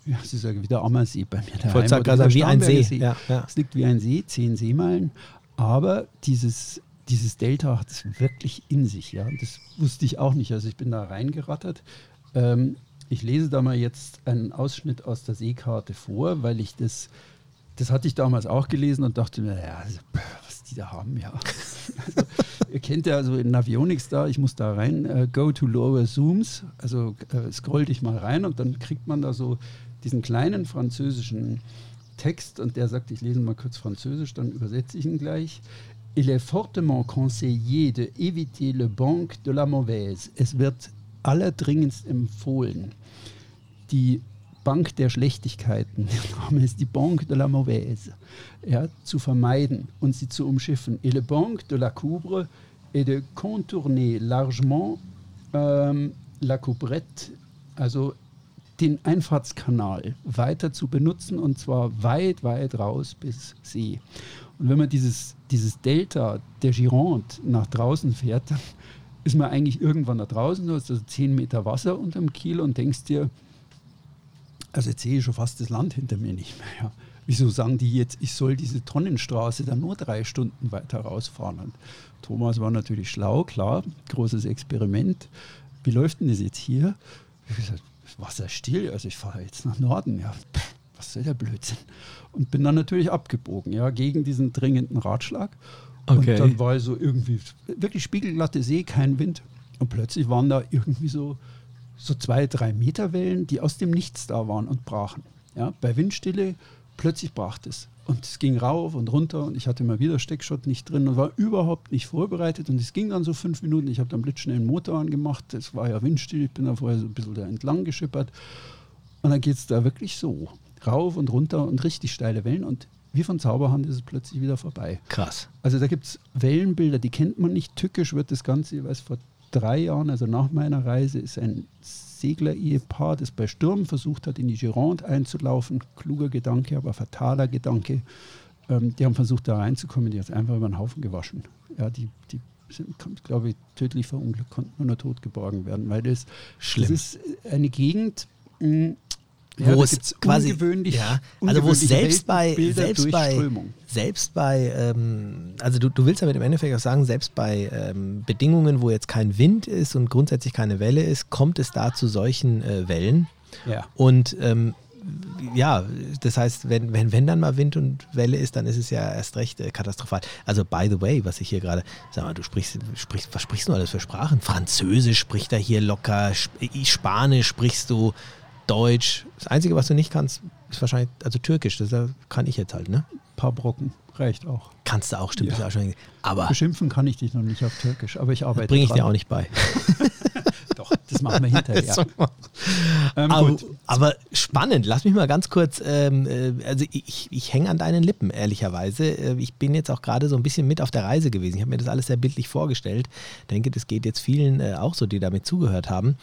ja, Sie sagen wieder Ammersee bei mir daheim. Ich sagen, der wie ein See. Starnberger Ja, ja. es liegt wie ein See, zehn Seemeilen, aber dieses, dieses Delta hat es wirklich in sich. Ja? Das wusste ich auch nicht. Also ich bin da reingerattert. Ähm, ich lese da mal jetzt einen Ausschnitt aus der Seekarte vor, weil ich das, das hatte ich damals auch gelesen und dachte mir, ja, also, was die da haben, ja. Also, ihr kennt ja also in Navionics da, ich muss da rein, äh, go to lower zooms, also äh, scroll dich mal rein und dann kriegt man da so diesen kleinen französischen Text und der sagt, ich lese mal kurz Französisch, dann übersetze ich ihn gleich. Il est fortement conseillé de éviter le banc de la mauvaise. Es wird allerdringendst empfohlen, die Bank der Schlechtigkeiten, der Name ist die Banque de la Mauvaise, ja, zu vermeiden und sie zu umschiffen. Et le Banque de la Coubre et de contourner largement ähm, la Coubrette, also den Einfahrtskanal weiter zu benutzen und zwar weit, weit raus bis See. Und wenn man dieses, dieses Delta der Gironde nach draußen fährt, dann ist man eigentlich irgendwann da draußen, du hast also 10 Meter Wasser unterm Kiel und denkst dir, also jetzt sehe ich schon fast das Land hinter mir nicht mehr. Ja. Wieso sagen die jetzt, ich soll diese Tonnenstraße dann nur drei Stunden weiter rausfahren? Und Thomas war natürlich schlau, klar, großes Experiment. Wie läuft denn das jetzt hier? Ich gesagt, Wasser still, also ich fahre jetzt nach Norden. Ja, was soll der Blödsinn? Und bin dann natürlich abgebogen, ja, gegen diesen dringenden Ratschlag. Okay. Und dann war so irgendwie wirklich spiegelglatte See, kein Wind. Und plötzlich waren da irgendwie so, so zwei, drei Meter Wellen, die aus dem Nichts da waren und brachen. Ja, bei Windstille plötzlich brach es. Und es ging rauf und runter und ich hatte mal wieder Steckschott nicht drin und war überhaupt nicht vorbereitet. Und es ging dann so fünf Minuten. Ich habe dann blitzschnell den Motor angemacht. Es war ja windstill. Ich bin da vorher so ein bisschen da entlang geschippert. Und dann geht es da wirklich so rauf und runter und richtig steile Wellen. Und wie von Zauberhand ist es plötzlich wieder vorbei. Krass. Also da gibt es Wellenbilder, die kennt man nicht. Tückisch wird das Ganze, ich weiß, vor drei Jahren, also nach meiner Reise, ist ein Segler-Ehepaar, das bei Sturm versucht hat, in die Gironde einzulaufen. Kluger Gedanke, aber fataler Gedanke. Ähm, die haben versucht, da reinzukommen, die hat einfach über den Haufen gewaschen. Ja, die, die sind, glaube ich, tödlich verunglückt, konnten nur noch tot geborgen werden, weil das, Schlimm. das ist eine Gegend, mh, wo da es quasi ungewöhnlich, ja, also wo es selbst bei selbst bei selbst bei ähm, also du, du willst damit im Endeffekt auch sagen selbst bei ähm, Bedingungen wo jetzt kein Wind ist und grundsätzlich keine Welle ist kommt es da zu solchen äh, Wellen Ja. und ähm, ja, das heißt, wenn, wenn, wenn dann mal Wind und Welle ist, dann ist es ja erst recht äh, katastrophal. Also, by the way, was ich hier gerade, sag mal, du sprichst, sprichst, was sprichst du alles für Sprachen? Französisch spricht er hier locker, Sp Spanisch sprichst du, Deutsch. Das Einzige, was du nicht kannst, ist wahrscheinlich, also Türkisch, das kann ich jetzt halt, ne? paar Brocken, reicht auch. Kannst du auch, stimmt, Ja. auch schon. Aber Beschimpfen kann ich dich noch nicht auf Türkisch, aber ich arbeite bringe ich dir auch nicht bei. Doch, das machen wir hinterher. ähm, aber, aber spannend, lass mich mal ganz kurz, ähm, äh, also ich, ich hänge an deinen Lippen, ehrlicherweise. Äh, Ich bin jetzt auch gerade so ein bisschen mit auf der Reise gewesen. Ich habe mir das alles sehr bildlich vorgestellt. Denke, das geht jetzt vielen äh, auch so, die damit zugehört haben.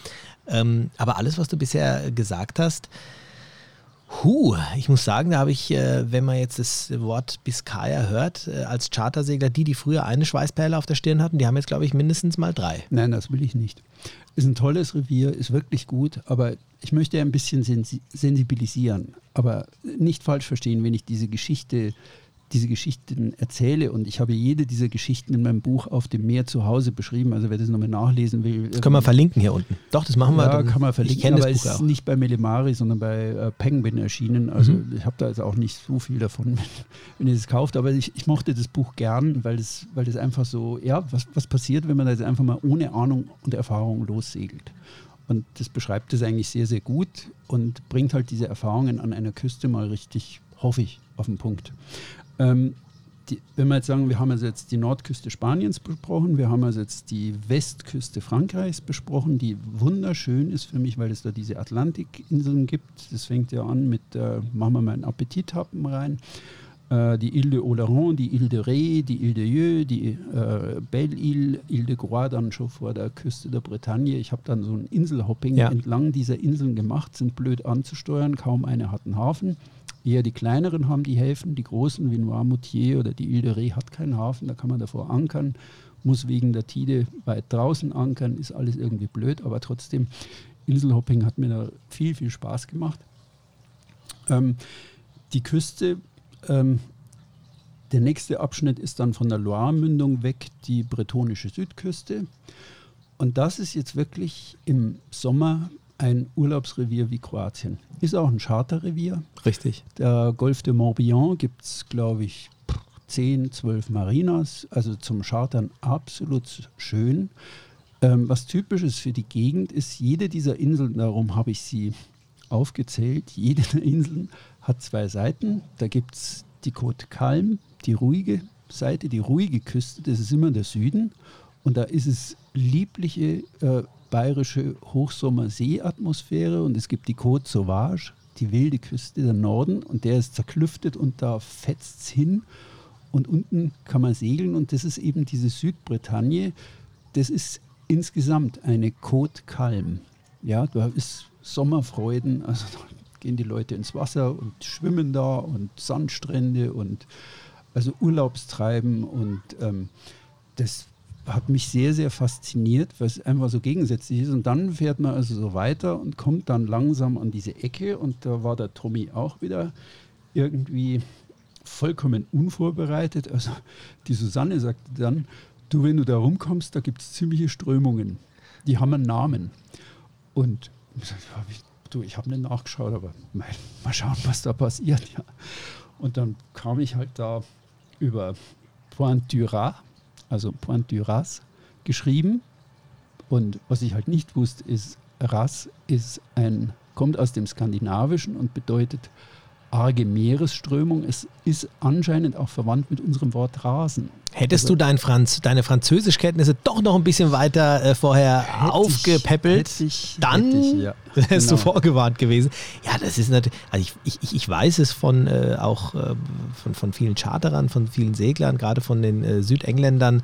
Ähm, aber alles, was du bisher gesagt hast, Huh, ich muss sagen, da habe ich, äh, wenn man jetzt das Wort Biskaya hört, äh, als Chartersegler, die, die früher eine Schweißperle auf der Stirn hatten, die haben jetzt, glaube ich, mindestens mal drei. Nein, das will ich nicht. Ist ein tolles Revier, ist wirklich gut, aber ich möchte ein bisschen sensi sensibilisieren. Aber nicht falsch verstehen, wenn ich diese Geschichte, diese Geschichten erzähle und ich habe jede dieser Geschichten in meinem Buch auf dem Meer zu Hause beschrieben. Also wer das nochmal nachlesen will. Das können wir verlinken hier unten. Doch, das machen wir. Ja, kann man Ich verlinken, kenne aber das Buch ist auch. nicht bei Melemari, sondern bei äh, Penguin erschienen. Also Mhm. ich habe da jetzt auch nicht so viel davon, wenn, ihr es kauft. Aber ich, ich mochte das Buch gern, weil das, weil das einfach so, ja, was, was passiert, wenn man da jetzt einfach mal ohne Ahnung und Erfahrung lossegelt. Und das beschreibt es eigentlich sehr, sehr gut und bringt halt diese Erfahrungen an einer Küste mal richtig, hoffe ich, auf den Punkt. Ähm, die, wenn wir jetzt sagen, wir haben also jetzt die Nordküste Spaniens besprochen, wir haben also jetzt die Westküste Frankreichs besprochen, die wunderschön ist für mich, weil es da diese Atlantikinseln gibt. Das fängt ja an mit, äh, machen wir mal einen Appetithappen rein. Äh, die Ile de Oloron, die Ile de Ré, die Ile de Yeux, die äh, Belle-Ile, Ile de Groix dann schon vor der Küste der Bretagne. Ich habe dann so ein Inselhopping Ja. entlang dieser Inseln gemacht, sind blöd anzusteuern, kaum eine hat einen Hafen. Eher die kleineren haben die Häfen, die großen wie Noirmoutier oder die Ile de Ré hat keinen Hafen, da kann man davor ankern, muss wegen der Tide weit draußen ankern, ist alles irgendwie blöd, aber trotzdem, Inselhopping hat mir da viel, viel Spaß gemacht. Ähm, die Küste, ähm, der nächste Abschnitt ist dann von der Loire-Mündung weg die bretonische Südküste. Und das ist jetzt wirklich im Sommer ein Urlaubsrevier wie Kroatien. Ist auch ein Charterrevier. Richtig. Der Golf de Morbihan gibt es, glaube ich, 10, 12 Marinas. Also zum Chartern absolut schön. Ähm, was typisch ist für die Gegend, ist, jede dieser Inseln, darum habe ich sie aufgezählt, jede der Inseln hat zwei Seiten. Da gibt es die Côte Calm, die ruhige Seite, die ruhige Küste, das ist immer der Süden. Und da ist es liebliche äh, bayerische Hochsommerseeatmosphäre und es gibt die Côte Sauvage, die wilde Küste, der Norden, und der ist zerklüftet und da fetzt es hin. Und unten kann man segeln und das ist eben diese Südbretagne. Das ist insgesamt eine Côte Calm. Ja, da ist Sommerfreuden, also gehen die Leute ins Wasser und schwimmen da und Sandstrände und also Urlaubstreiben und ähm, das hat mich sehr, sehr fasziniert, weil es einfach so gegensätzlich ist. Und dann fährt man also so weiter und kommt dann langsam an diese Ecke und da war der Tommy auch wieder irgendwie vollkommen unvorbereitet. Also die Susanne sagte dann, du, wenn du da rumkommst, da gibt es ziemliche Strömungen. Die haben einen Namen. Und du, ich habe nicht nachgeschaut, aber mal, mal schauen, was da passiert. Ja. Und dann kam ich halt da über Point du Rat, also Point du Ras, geschrieben. Und was ich halt nicht wusste, ist, Ras ist ein, kommt aus dem Skandinavischen und bedeutet arge Meeresströmung. Es ist anscheinend auch verwandt mit unserem Wort Rasen. Hättest also, du dein Franz, deine Französischkenntnisse doch noch ein bisschen weiter äh, vorher aufgepäppelt, hätte ich, dann hätte ich, ja. wärst Genau. du vorgewarnt gewesen. Ja, das ist natürlich, also ich, ich, ich weiß es von äh, auch äh, von, von vielen Charterern, von vielen Seglern, gerade von den äh, Südengländern.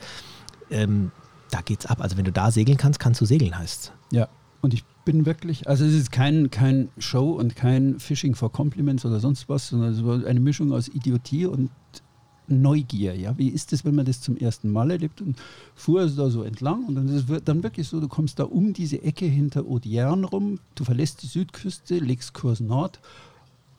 Ähm, da geht's ab. Also wenn du da segeln kannst, kannst du segeln, heißt Ja, und ich bin wirklich, also es ist kein, kein Show und kein Fishing for Compliments oder sonst was, sondern es war eine Mischung aus Idiotie und Neugier. Ja, wie ist es, wenn man das zum ersten Mal erlebt und fuhr es da so entlang und dann ist es dann wirklich so, du kommst da um diese Ecke hinter Audierne rum, du verlässt die Südküste, legst Kurs Nord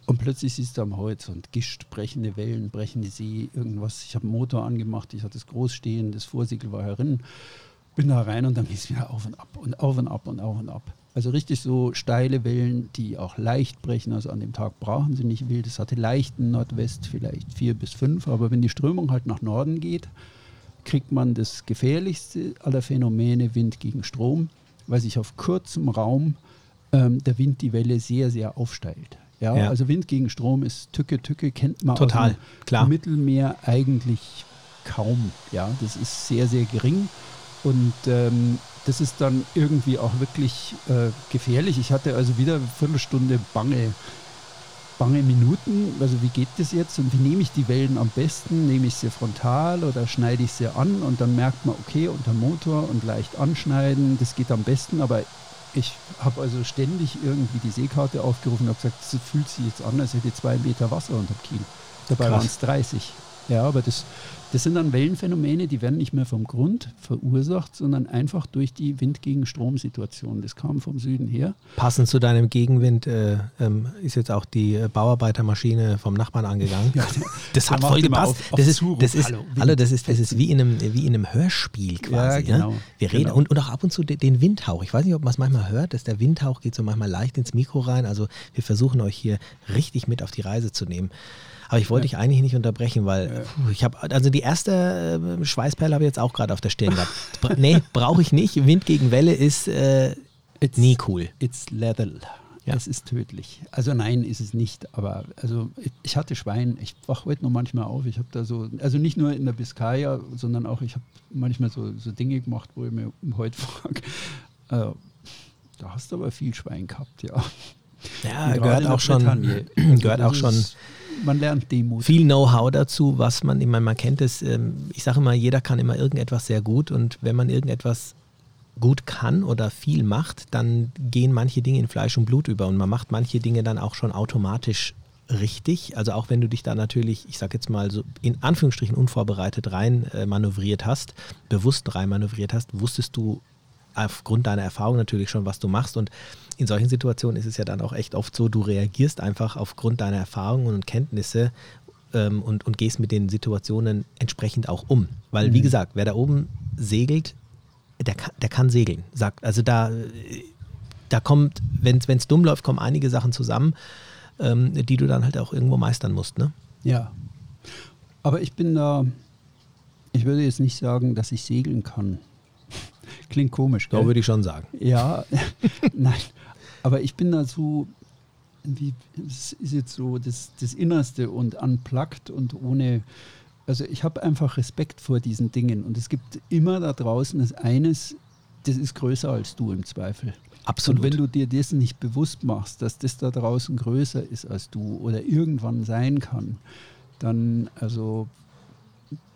und plötzlich siehst du am Horizont Gischt, brechende Wellen, brechende See, irgendwas. Ich habe einen Motor angemacht, ich hatte es groß stehen, das Vorsegel war herin, bin da rein und dann ging es wieder auf und ab und auf und ab und auf und ab. Also richtig so steile Wellen, die auch leicht brechen. Also an dem Tag brauchen sie nicht wild. Es hatte leichten Nordwest, vielleicht vier bis fünf. Aber wenn die Strömung halt nach Norden geht, kriegt man das gefährlichste aller Phänomene Wind gegen Strom, weil sich auf kurzem Raum ähm, der Wind die Welle sehr, sehr aufsteilt. Ja, Ja. also Wind gegen Strom ist Tücke, Tücke, kennt man Total, aus dem klar. Mittelmeer eigentlich kaum. Ja, das ist sehr, sehr gering. Und ähm, das ist dann irgendwie auch wirklich äh, gefährlich. Ich hatte also wieder eine Viertelstunde bange, bange Minuten. Also wie geht das jetzt und wie nehme ich die Wellen am besten? Nehme ich sie frontal oder schneide ich sie an? Und dann merkt man, okay, unter Motor und leicht anschneiden, das geht am besten. Aber ich habe also ständig irgendwie die Seekarte aufgerufen und habe gesagt, es fühlt sich jetzt an, als hätte ich zwei Meter Wasser unter dem Kiel. Dabei waren es 30. Ja, aber das, das sind dann Wellenphänomene, die werden nicht mehr vom Grund verursacht, sondern einfach durch die Wind gegen Strom-Situation. Das kam vom Süden her. Passend zu deinem Gegenwind äh, ähm, ist jetzt auch die Bauarbeitermaschine vom Nachbarn angegangen. das der hat voll gepasst. auf- auf das, ist, das, ist, Hallo, hallo, das, ist, das ist wie in einem, wie in einem Hörspiel quasi. Ja, genau, Ne? Wir reden genau. und, und auch ab und zu den, Windhauch. Ich weiß nicht, ob man es manchmal hört, dass der Windhauch geht so manchmal leicht ins Mikro rein. Also wir versuchen euch hier richtig mit auf die Reise zu nehmen. Aber ich wollte dich eigentlich nicht unterbrechen, weil puh, ich habe, also die erste äh, Schweißperle habe ich jetzt auch gerade auf der Stirn gehabt. Bra nee, brauche ich nicht. Wind gegen Welle ist äh, nie cool. It's lethal. Ja. Es ist tödlich. Also nein, ist es nicht. Aber also ich, ich hatte Schwein. Ich wach heute noch manchmal auf. Ich habe da so, also nicht nur in der Biskaya, sondern auch ich habe manchmal so, so Dinge gemacht, wo ich mir heute frage, äh, da hast du aber viel Schwein gehabt, ja. Ja, gehört auch schon, Bretagne. Also gehört das auch schon Man lernt Demut. viel Know-how dazu, was man, ich meine, man kennt es, ähm, ich sage immer, jeder kann immer irgendetwas sehr gut und wenn man irgendetwas gut kann oder viel macht, dann gehen manche Dinge in Fleisch und Blut über und man macht manche Dinge dann auch schon automatisch richtig. Also auch wenn du dich da natürlich, ich sage jetzt mal so in Anführungsstrichen unvorbereitet rein äh, manövriert hast, bewusst rein manövriert hast, wusstest du aufgrund deiner Erfahrung natürlich schon, was du machst. Und in solchen Situationen ist es ja dann auch echt oft so, du reagierst einfach aufgrund deiner Erfahrungen und Kenntnisse ähm, und, und gehst mit den Situationen entsprechend auch um. Weil, wie gesagt, wer da oben segelt, der kann, der kann segeln. Sagt, also da, da kommt, wenn es dumm läuft, kommen einige Sachen zusammen, ähm, die du dann halt auch irgendwo meistern musst. Ne? Ja. Aber ich bin da, ich würde jetzt nicht sagen, dass ich segeln kann. Klingt komisch, gell? würde ich schon sagen. Ja, nein. Aber ich bin da so, wie, es ist jetzt so das, das Innerste und unplugged und ohne, also ich habe einfach Respekt vor diesen Dingen. Und es gibt immer da draußen das eines, das ist größer als du im Zweifel. Absolut. Und wenn du dir dessen nicht bewusst machst, dass das da draußen größer ist als du oder irgendwann sein kann, dann, also,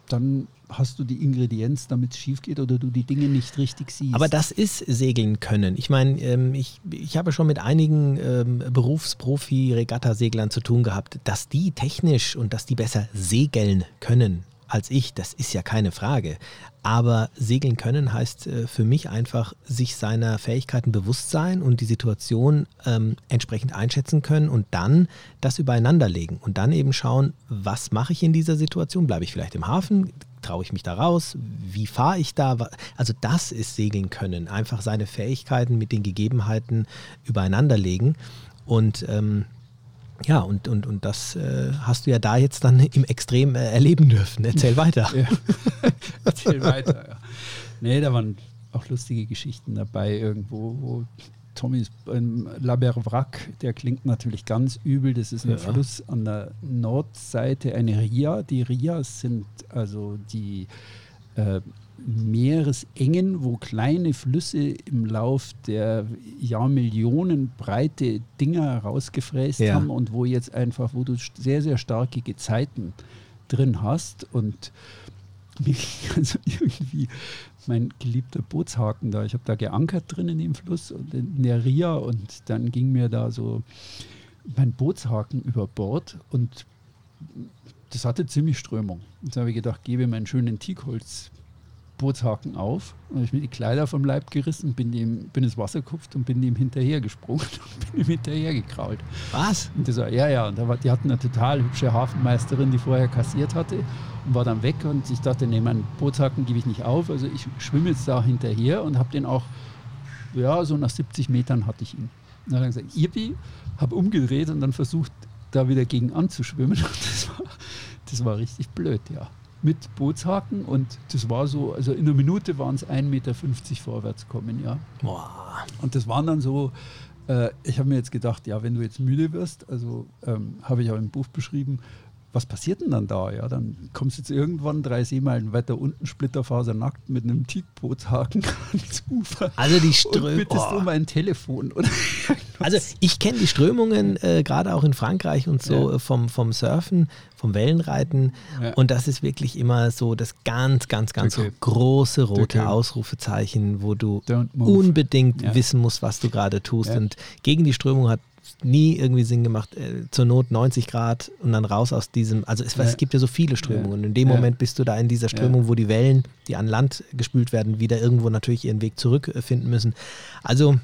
dann hast du die Ingredienz, damit es schief geht oder du die Dinge nicht richtig siehst. Aber das ist Segeln können. Ich meine, ähm, ich, ich habe schon mit einigen ähm, Berufsprofi-Regattaseglern zu tun gehabt, dass die technisch und dass die besser segeln können als ich, das ist ja keine Frage. Aber segeln können heißt äh, für mich einfach, sich seiner Fähigkeiten bewusst sein und die Situation ähm, entsprechend einschätzen können und dann das übereinander legen und dann eben schauen, was mache ich in dieser Situation? Bleibe ich vielleicht im Hafen? Traue ich mich da raus? Wie fahre ich da? Also das ist segeln können. Einfach seine Fähigkeiten mit den Gegebenheiten übereinander legen. Und ähm, ja, und, und, und das äh, hast du ja da jetzt dann im Extrem äh, erleben dürfen. Erzähl weiter. Ja. Erzähl weiter, ja. Nee, da waren auch lustige Geschichten dabei irgendwo, wo Tommys ähm, Laberwrack, der klingt natürlich ganz übel. Das ist ein ja. Fluss an der Nordseite, eine Ria. Die Rias sind also die äh, Meeresengen, wo kleine Flüsse im Lauf der Jahrmillionen breite Dinger rausgefräst ja. haben und wo jetzt einfach, wo du sehr, sehr starke Gezeiten drin hast und also irgendwie mein geliebter Bootshaken da, ich habe da geankert drin in dem Fluss und in der Ria und dann ging mir da so mein Bootshaken über Bord und das hatte ziemlich Strömung. Jetzt habe ich gedacht, gebe meinen schönen Teakholz Bootshaken auf. Und habe ich mir die Kleider vom Leib gerissen, bin, dem, bin ins Wasser gekupft und bin ihm hinterher gesprungen und bin ihm hinterher gekrault. Was? Und das war, ja, ja. Und da war, die hatten eine total hübsche Hafenmeisterin, die vorher kassiert hatte und war dann weg. Und ich dachte, nee, meinen Bootshaken gebe ich nicht auf. Also ich schwimme jetzt da hinterher und habe den auch, ja, so nach 70 Metern hatte ich ihn. Und dann habe ich gesagt, Ibi, habe umgedreht und dann versucht, da wieder gegen anzuschwimmen. Und das war, das war richtig blöd, ja mit Bootshaken und das war so, also in einer Minute waren es 1,50 Meter vorwärts kommen, ja. Boah. Und das waren dann so, äh, ich habe mir jetzt gedacht, ja, wenn du jetzt müde wirst, also ähm, habe ich auch im Buch beschrieben, was passiert denn dann da? Ja, dann kommst du jetzt irgendwann drei Seemeilen weiter unten, splitterfasernackt mit einem Teakbootshaken ans Ufer. Also die Strömung. bittest oh. um ein Telefon Also ich kenne die Strömungen äh, gerade auch in Frankreich und so ja. vom, vom Surfen, vom Wellenreiten. Ja. Und das ist wirklich immer so das ganz, ganz, ganz okay. große rote okay. Ausrufezeichen, wo du unbedingt ja. wissen musst, was du gerade tust. Und gegen die Strömung hat nie irgendwie Sinn gemacht, äh, zur Not 90 Grad und dann raus aus diesem, also es, ja. es gibt ja so viele Strömungen. Ja. In dem ja. Moment bist du da in dieser Strömung, wo die Wellen, die an Land gespült werden, wieder irgendwo natürlich ihren Weg zurückfinden müssen. Also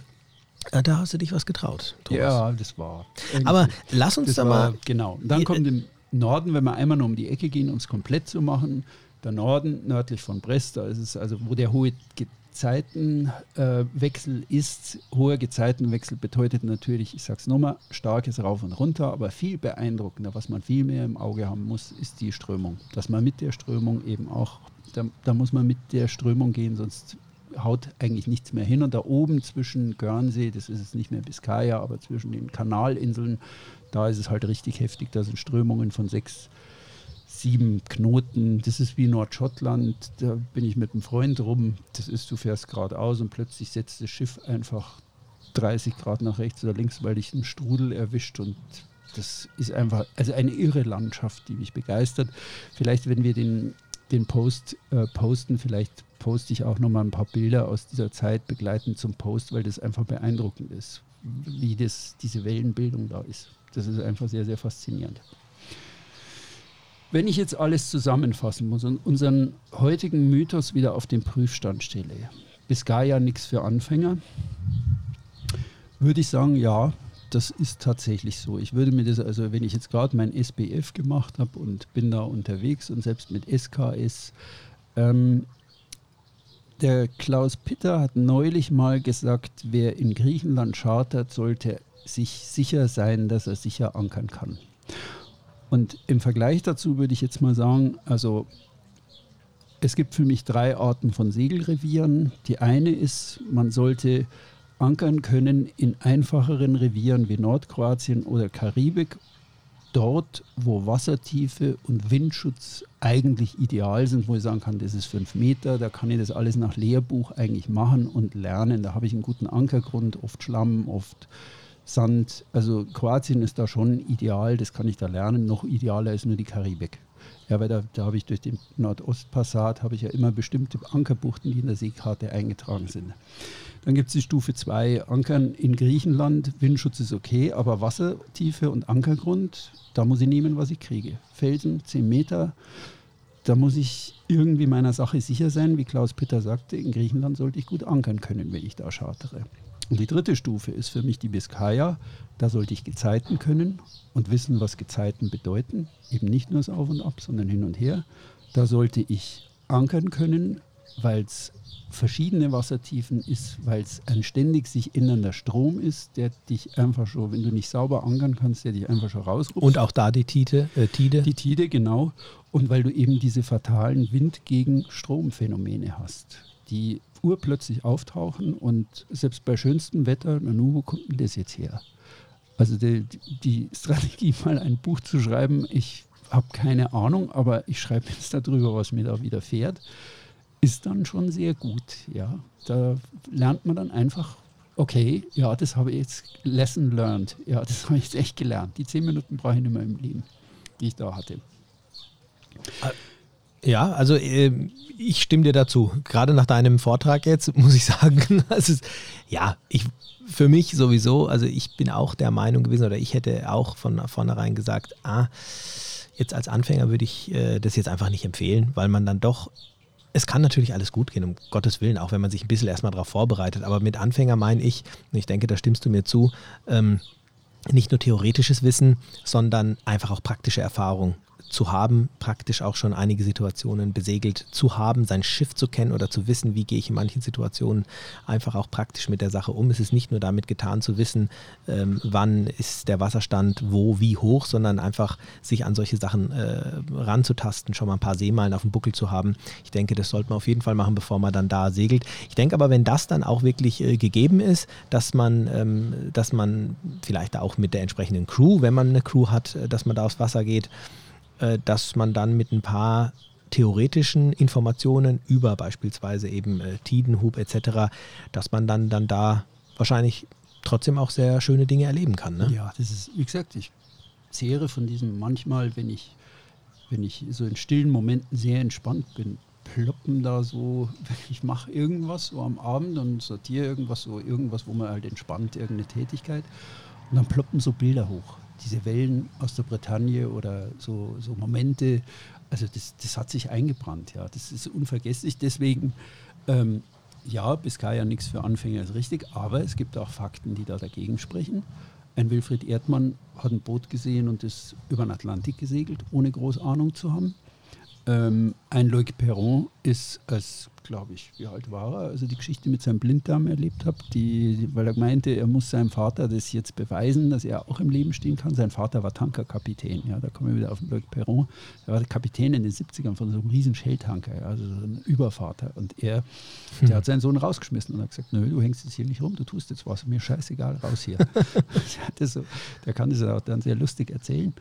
äh, da hast du dich was getraut. Thomas. Ja, das war. Aber lass uns da mal. Genau. Und dann kommt im Norden, wenn wir einmal nur um die Ecke gehen, um es komplett zu machen, der Norden, nördlich von Brest, da ist es also, wo der hohe Gezeitenwechsel ist. Hoher Gezeitenwechsel bedeutet natürlich, ich sage es nochmal, starkes Rauf und Runter, aber viel beeindruckender, was man viel mehr im Auge haben muss, ist die Strömung. Dass man mit der Strömung eben auch, da, da muss man mit der Strömung gehen, sonst haut eigentlich nichts mehr hin. Und da oben zwischen Guernsey, das ist es nicht mehr Biscaya, aber zwischen den Kanalinseln, da ist es halt richtig heftig. Da sind Strömungen von sechs sieben Knoten. Das ist wie Nordschottland. Da bin ich mit einem Freund rum. Das ist, du fährst geradeaus und plötzlich setzt das Schiff einfach 30 Grad nach rechts oder links, weil dich ein Strudel erwischt und das ist einfach also eine irre Landschaft, die mich begeistert. Vielleicht, wenn wir den, den Post äh, posten, vielleicht poste ich auch nochmal ein paar Bilder aus dieser Zeit begleitend zum Post, weil das einfach beeindruckend ist, wie das, diese Wellenbildung da ist. Das ist einfach sehr, sehr faszinierend. Wenn ich jetzt alles zusammenfassen muss und unseren heutigen Mythos wieder auf den Prüfstand stelle, bis gar ja nichts für Anfänger, würde ich sagen, ja, das ist tatsächlich so. Ich würde mir das, also wenn ich jetzt gerade mein SBF gemacht habe und bin da unterwegs und selbst mit SKS, ähm, der Klaus Pitter hat neulich mal gesagt, wer in Griechenland chartert, sollte sich sicher sein, dass er sicher ankern kann. Und im Vergleich dazu würde ich jetzt mal sagen, also es gibt für mich drei Arten von Segelrevieren. Die eine ist, man sollte ankern können in einfacheren Revieren wie Nordkroatien oder Karibik dort, wo Wassertiefe und Windschutz eigentlich ideal sind, wo ich sagen kann, das ist fünf Meter, da kann ich das alles nach Lehrbuch eigentlich machen und lernen. Da habe ich einen guten Ankergrund, oft Schlamm, oft Sand. Also Kroatien ist da schon ideal, das kann ich da lernen. Noch idealer ist nur die Karibik. Ja, weil da, da habe ich durch den Nordostpassat habe ich ja immer bestimmte Ankerbuchten, die in der Seekarte eingetragen sind. Dann gibt es die Stufe 2 Ankern in Griechenland. Windschutz ist okay, aber Wassertiefe und Ankergrund, da muss ich nehmen, was ich kriege. Felsen, 10 Meter, da muss ich irgendwie meiner Sache sicher sein. Wie Klaus Peter sagte, in Griechenland sollte ich gut ankern können, wenn ich da chartere. Und die dritte Stufe ist für mich die Biskaya. Da sollte ich Gezeiten können und wissen, was Gezeiten bedeuten. Eben nicht nur das Auf und Ab, sondern hin und her. Da sollte ich ankern können, weil es verschiedene Wassertiefen ist, weil es ein ständig sich ändernder Strom ist, der dich einfach schon, wenn du nicht sauber ankern kannst, der dich einfach schon rausruft. Und auch da die Tide, äh, Tide. Die Tide, genau. Und weil du eben diese fatalen Wind gegen Stromphänomene hast, die urplötzlich auftauchen und selbst bei schönstem Wetter, na nu, wo kommt denn das jetzt her? Also die, die Strategie, mal ein Buch zu schreiben, ich habe keine Ahnung, aber ich schreibe jetzt darüber, was mir da widerfährt ist dann schon sehr gut. Ja, da lernt man dann einfach, okay, ja, das habe ich jetzt lesson learned. Ja, das habe ich jetzt echt gelernt. Die zehn Minuten brauche ich nicht mehr im Leben, die ich da hatte. Ja, also äh, ich stimme dir dazu. Gerade nach deinem Vortrag jetzt muss ich sagen, also, ja, ich für mich sowieso, also ich bin auch der Meinung gewesen oder ich hätte auch von vornherein gesagt, ah, jetzt als Anfänger würde ich äh, das jetzt einfach nicht empfehlen, weil man dann doch es kann natürlich alles gut gehen, um Gottes Willen, auch wenn man sich ein bisschen erstmal darauf vorbereitet. Aber mit Anfänger meine ich, und ich denke, da stimmst du mir zu, ähm, nicht nur theoretisches Wissen, sondern einfach auch praktische Erfahrung zu haben, praktisch auch schon einige Situationen besegelt zu haben, sein Schiff zu kennen oder zu wissen, wie gehe ich in manchen Situationen einfach auch praktisch mit der Sache um. Es ist nicht nur damit getan zu wissen, ähm, wann ist der Wasserstand wo, wie hoch, sondern einfach sich an solche Sachen äh, ranzutasten, schon mal ein paar Seemeilen auf dem Buckel zu haben. Ich denke, das sollte man auf jeden Fall machen, bevor man dann da segelt. Ich denke aber, wenn das dann auch wirklich äh, gegeben ist, dass man, ähm, dass man vielleicht auch mit der entsprechenden Crew, wenn man eine Crew hat, äh, dass man da aufs Wasser geht, dass man dann mit ein paar theoretischen Informationen über beispielsweise eben äh, Tidenhub etc., dass man dann, dann da wahrscheinlich trotzdem auch sehr schöne Dinge erleben kann. Ne? Ja, das ist, wie gesagt, ich zehre von diesem manchmal, wenn ich, wenn ich so in stillen Momenten sehr entspannt bin, ploppen da so, ich mache irgendwas so am Abend und sortiere irgendwas so, irgendwas, wo man halt entspannt, irgendeine Tätigkeit und dann ploppen so Bilder hoch diese Wellen aus der Bretagne oder so, so Momente, also das, das hat sich eingebrannt, ja. Das ist unvergesslich. Deswegen, ähm, ja, Biscaya nichts für Anfänger ist richtig, aber es gibt auch Fakten, die da dagegen sprechen. Ein Wilfried Erdmann hat ein Boot gesehen und ist über den Atlantik gesegelt, ohne groß Ahnung zu haben. Ähm, ein Loic Perron ist als glaube ich, wie alt war er, also die Geschichte mit seinem Blinddarm erlebt habe, die, weil er meinte, er muss seinem Vater das jetzt beweisen, dass er auch im Leben stehen kann. Sein Vater war Tankerkapitän, ja, da kommen wir wieder auf den Luc Perron. Er war der Kapitän in den 70ern von so einem riesen Shell-Tanker, ja, also so ein Übervater. Und er, hm. der hat seinen Sohn rausgeschmissen und hat gesagt, nö, du hängst jetzt hier nicht rum, du tust jetzt was, mir scheißegal, raus hier. der, so, der kann das auch dann sehr lustig erzählen.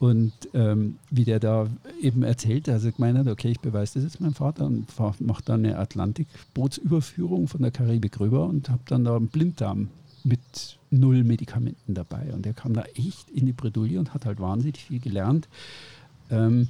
Und ähm, wie der da eben erzählt, also gemeint hat, okay, ich beweise das jetzt meinem Vater und mache dann eine Atlantikbootsüberführung von der Karibik rüber und habe dann da einen Blinddarm mit null Medikamenten dabei. Und der kam da echt in die Bredouille und hat halt wahnsinnig viel gelernt. Ähm,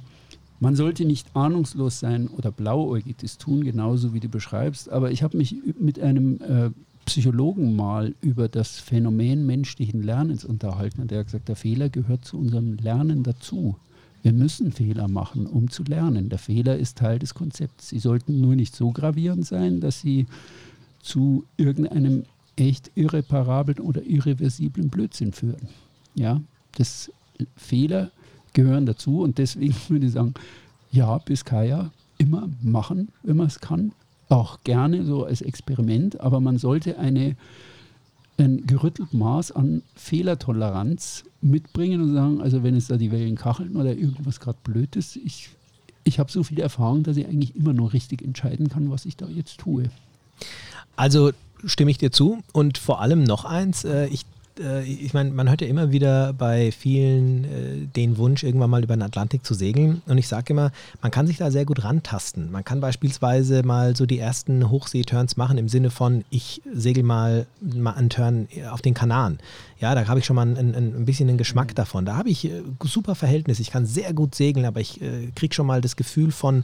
man sollte nicht ahnungslos sein oder blauäugig das tun, genauso wie du beschreibst. Aber ich habe mich mit einem äh, Psychologen mal über das Phänomen menschlichen Lernens unterhalten und der hat gesagt, der Fehler gehört zu unserem Lernen dazu. Wir müssen Fehler machen, um zu lernen. Der Fehler ist Teil des Konzepts. Sie sollten nur nicht so gravierend sein, dass sie zu irgendeinem echt irreparablen oder irreversiblen Blödsinn führen. Ja, das Fehler gehören dazu und deswegen würde ich sagen, ja, Biskaya immer machen, wenn man es kann, auch gerne so als Experiment, aber man sollte eine, ein gerüttelt Maß an Fehlertoleranz mitbringen und sagen, also wenn es da die Wellen kacheln oder irgendwas gerade blöd ist, ich, ich habe so viel Erfahrung, dass ich eigentlich immer nur richtig entscheiden kann, was ich da jetzt tue. Also stimme ich dir zu und vor allem noch eins, äh, ich äh, ich meine, man hört ja immer wieder bei vielen äh, den Wunsch, irgendwann mal über den Atlantik zu segeln. Und ich sage immer, man kann sich da sehr gut rantasten. Man kann beispielsweise mal so die ersten Hochseeturns machen im Sinne von, ich segel mal, mal einen Turn auf den Kanaren. Ja, da habe ich schon mal ein, ein, bisschen einen Geschmack mhm. davon. Da habe ich äh, super Verhältnis. Ich kann sehr gut segeln, aber ich äh, kriege schon mal das Gefühl von,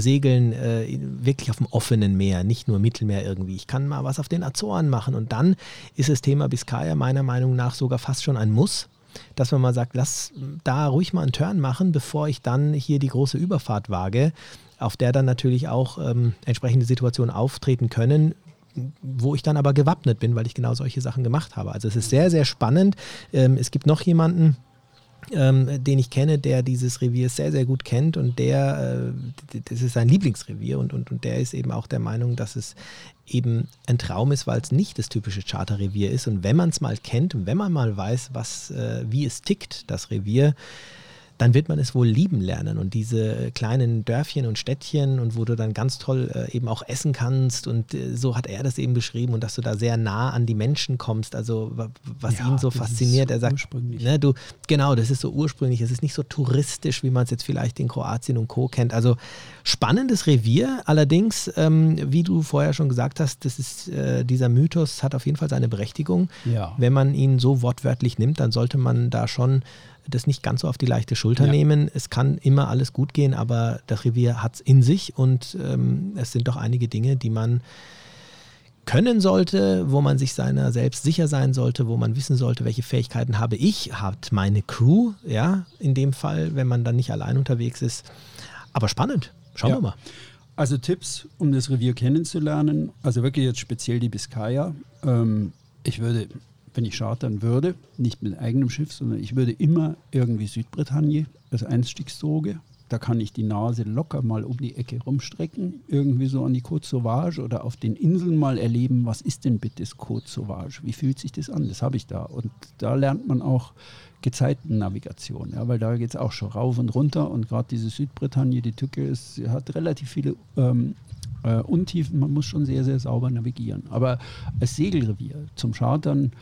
Segeln äh, wirklich auf dem offenen Meer, nicht nur Mittelmeer irgendwie. Ich kann mal was auf den Azoren machen und dann ist das Thema Biscaya meiner Meinung nach sogar fast schon ein Muss dass man mal sagt, lass da ruhig mal einen Turn machen, bevor ich dann hier die große Überfahrt wage, auf der dann natürlich auch ähm, entsprechende Situationen auftreten können, wo ich dann aber gewappnet bin, weil ich genau solche Sachen gemacht habe. Also es ist sehr, sehr spannend. Ähm, es gibt noch jemanden, ähm, den ich kenne, der dieses Revier sehr, sehr gut kennt und der, äh, das ist sein Lieblingsrevier und, und, und der ist eben auch der Meinung, dass es eben ein Traum ist, weil es nicht das typische Charterrevier ist. Und wenn man es mal kennt und wenn man mal weiß, was, äh, wie es tickt, das Revier, dann wird man es wohl lieben lernen. Und diese kleinen Dörfchen und Städtchen und wo du dann ganz toll äh, eben auch essen kannst und äh, so hat er das eben beschrieben und dass du da sehr nah an die Menschen kommst. Also was ja, ihn so fasziniert, er sagt, ne, du, genau, das ist so ursprünglich, es ist nicht so touristisch, wie man es jetzt vielleicht in Kroatien und Co. kennt. Also spannendes Revier, allerdings, ähm, wie du vorher schon gesagt hast, das ist, äh, dieser Mythos hat auf jeden Fall seine Berechtigung. Ja. Wenn man ihn so wortwörtlich nimmt, dann sollte man da schon das nicht ganz so auf die leichte Schulter ja. nehmen. Es kann immer alles gut gehen, aber das Revier hat es in sich und ähm, es sind doch einige Dinge, die man können sollte, wo man sich seiner selbst sicher sein sollte, wo man wissen sollte, welche Fähigkeiten habe ich, hat meine Crew, ja, in dem Fall, wenn man dann nicht allein unterwegs ist. Aber spannend, schauen ja. wir mal. Also Tipps, um das Revier kennenzulernen, also wirklich jetzt speziell die Biskaya. Ähm, ich würde wenn ich chartern würde, nicht mit eigenem Schiff, sondern ich würde immer irgendwie Südbritannien als Einstiegsdroge. Da kann ich die Nase locker mal um die Ecke rumstrecken, irgendwie so an die Côte Sauvage oder auf den Inseln mal erleben, was ist denn bitte das Côte Sauvage? Wie fühlt sich das an? Das habe ich da. Und da lernt man auch Gezeitennavigation, ja, weil da geht es auch schon rauf und runter und gerade diese Südbritannien, die Tücke, ist, hat relativ viele ähm, äh, Untiefen, man muss schon sehr, sehr sauber navigieren. Aber als Segelrevier zum Chartern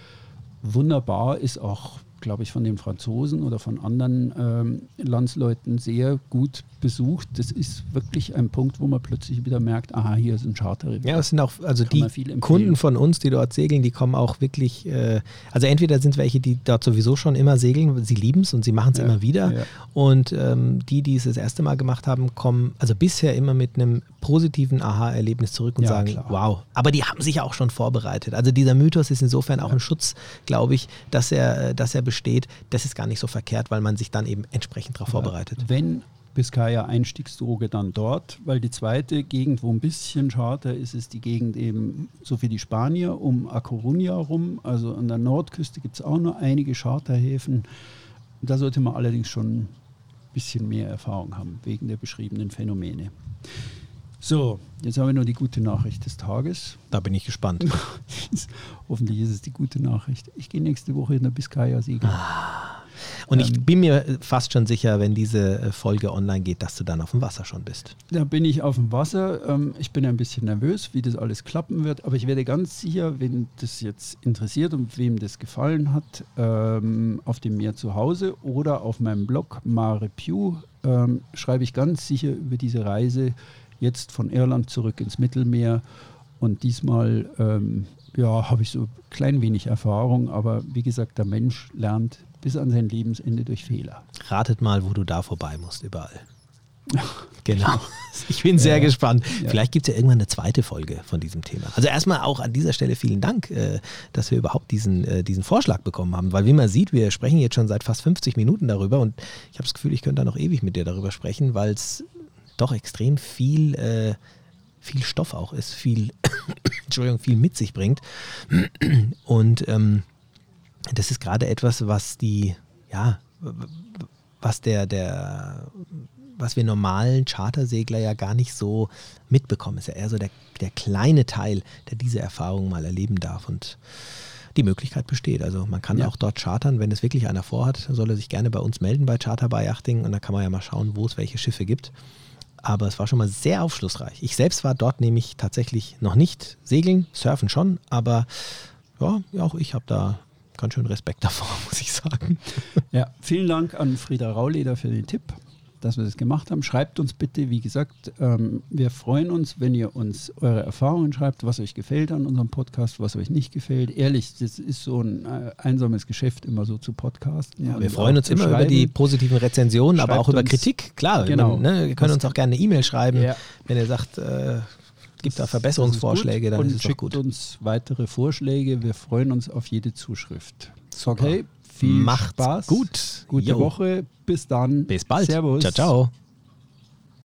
wunderbar, ist auch, glaube ich, von den Franzosen oder von anderen ähm, Landsleuten sehr gut besucht. Das ist wirklich ein Punkt, wo man plötzlich wieder merkt, aha, hier ist ein Charter. Ja, es sind auch, also die Kunden von uns, die dort segeln, die kommen auch wirklich, äh, also entweder sind es welche, die dort sowieso schon immer segeln, sie lieben es und sie machen es ja, immer wieder. Ja. Und ähm, die, die es das erste Mal gemacht haben, kommen also bisher immer mit einem positiven Aha-Erlebnis zurück und ja, sagen, klar. wow. Aber die haben sich auch schon vorbereitet. Also dieser Mythos ist insofern auch ein Schutz, glaube ich, dass er, äh, dass er besteht. Das ist gar nicht so verkehrt, weil man sich dann eben entsprechend darauf vorbereitet. Wenn Biscaya Einstiegsdroge dann dort, weil die zweite Gegend, wo ein bisschen Charter ist, ist die Gegend eben so wie die Spanier um A Coruña rum. Also an der Nordküste gibt es auch noch einige Charterhäfen. Da sollte man allerdings schon ein bisschen mehr Erfahrung haben, wegen der beschriebenen Phänomene. So, jetzt haben wir noch die gute Nachricht des Tages. Da bin ich gespannt. Hoffentlich ist es die gute Nachricht. Ich gehe nächste Woche in der Biscaya segeln. Ah. Und ich ähm, bin mir fast schon sicher, wenn diese äh, Folge online geht, dass du dann auf dem Wasser schon bist. Da bin ich auf dem Wasser. Ähm, ich bin ein bisschen nervös, wie das alles klappen wird, aber ich werde ganz sicher, wenn das jetzt interessiert und wem das gefallen hat, ähm, auf dem Meer zu Hause oder auf meinem Blog Mare Pew schreibe ich ganz sicher über diese Reise jetzt von Irland zurück ins Mittelmeer. Und diesmal ähm, ja, habe ich so klein wenig Erfahrung, aber wie gesagt, der Mensch lernt bis an sein Lebensende durch Fehler. Ratet mal, wo du da vorbei musst, überall. Genau. Ich bin sehr ja, gespannt. Ja. Vielleicht gibt es ja irgendwann eine zweite Folge von diesem Thema. Also erstmal auch an dieser Stelle vielen Dank, äh, dass wir überhaupt diesen, äh, diesen Vorschlag bekommen haben. Weil wie man sieht, wir sprechen jetzt schon seit fast 50 Minuten darüber und ich habe das Gefühl, ich könnte da noch ewig mit dir darüber sprechen, weil es doch extrem viel, äh, viel Stoff auch ist, viel, Entschuldigung, viel mit sich bringt. Und ähm, das ist gerade etwas, was die, ja, was der, der, was wir normalen Chartersegler ja gar nicht so mitbekommen. Ist ja eher so der, der kleine Teil, der diese Erfahrung mal erleben darf. Und die Möglichkeit besteht. Also man kann ja. auch dort chartern, wenn es wirklich einer vorhat, soll er sich gerne bei uns melden bei Charter by Yachting und dann kann man ja mal schauen, wo es welche Schiffe gibt. Aber es war schon mal sehr aufschlussreich. Ich selbst war dort nämlich tatsächlich noch nicht segeln, surfen schon, aber ja, auch ich habe da ganz schön Respekt davor, muss ich sagen. Ja, vielen Dank an Frieda Rauleder für den Tipp, dass wir das gemacht haben. Schreibt uns bitte, wie gesagt, ähm, wir freuen uns, wenn ihr uns eure Erfahrungen schreibt, was euch gefällt an unserem Podcast, was euch nicht gefällt. Ehrlich, das ist so ein äh, einsames Geschäft, immer so zu podcasten. Ja, wir freuen uns immer über die positiven Rezensionen, aber Schreibt auch über uns- Kritik. Klar, Genau. man, ne, ihr könnt uns auch gerne eine E-Mail schreiben, Ja. wenn ihr sagt, äh, gibt da Verbesserungsvorschläge, dann und ist es schickt gut. uns weitere Vorschläge. Wir freuen uns auf jede Zuschrift. Okay, viel Macht's Spaß. gut. Gute Jo. Woche. Bis dann. Bis bald. Servus. Ciao, ciao.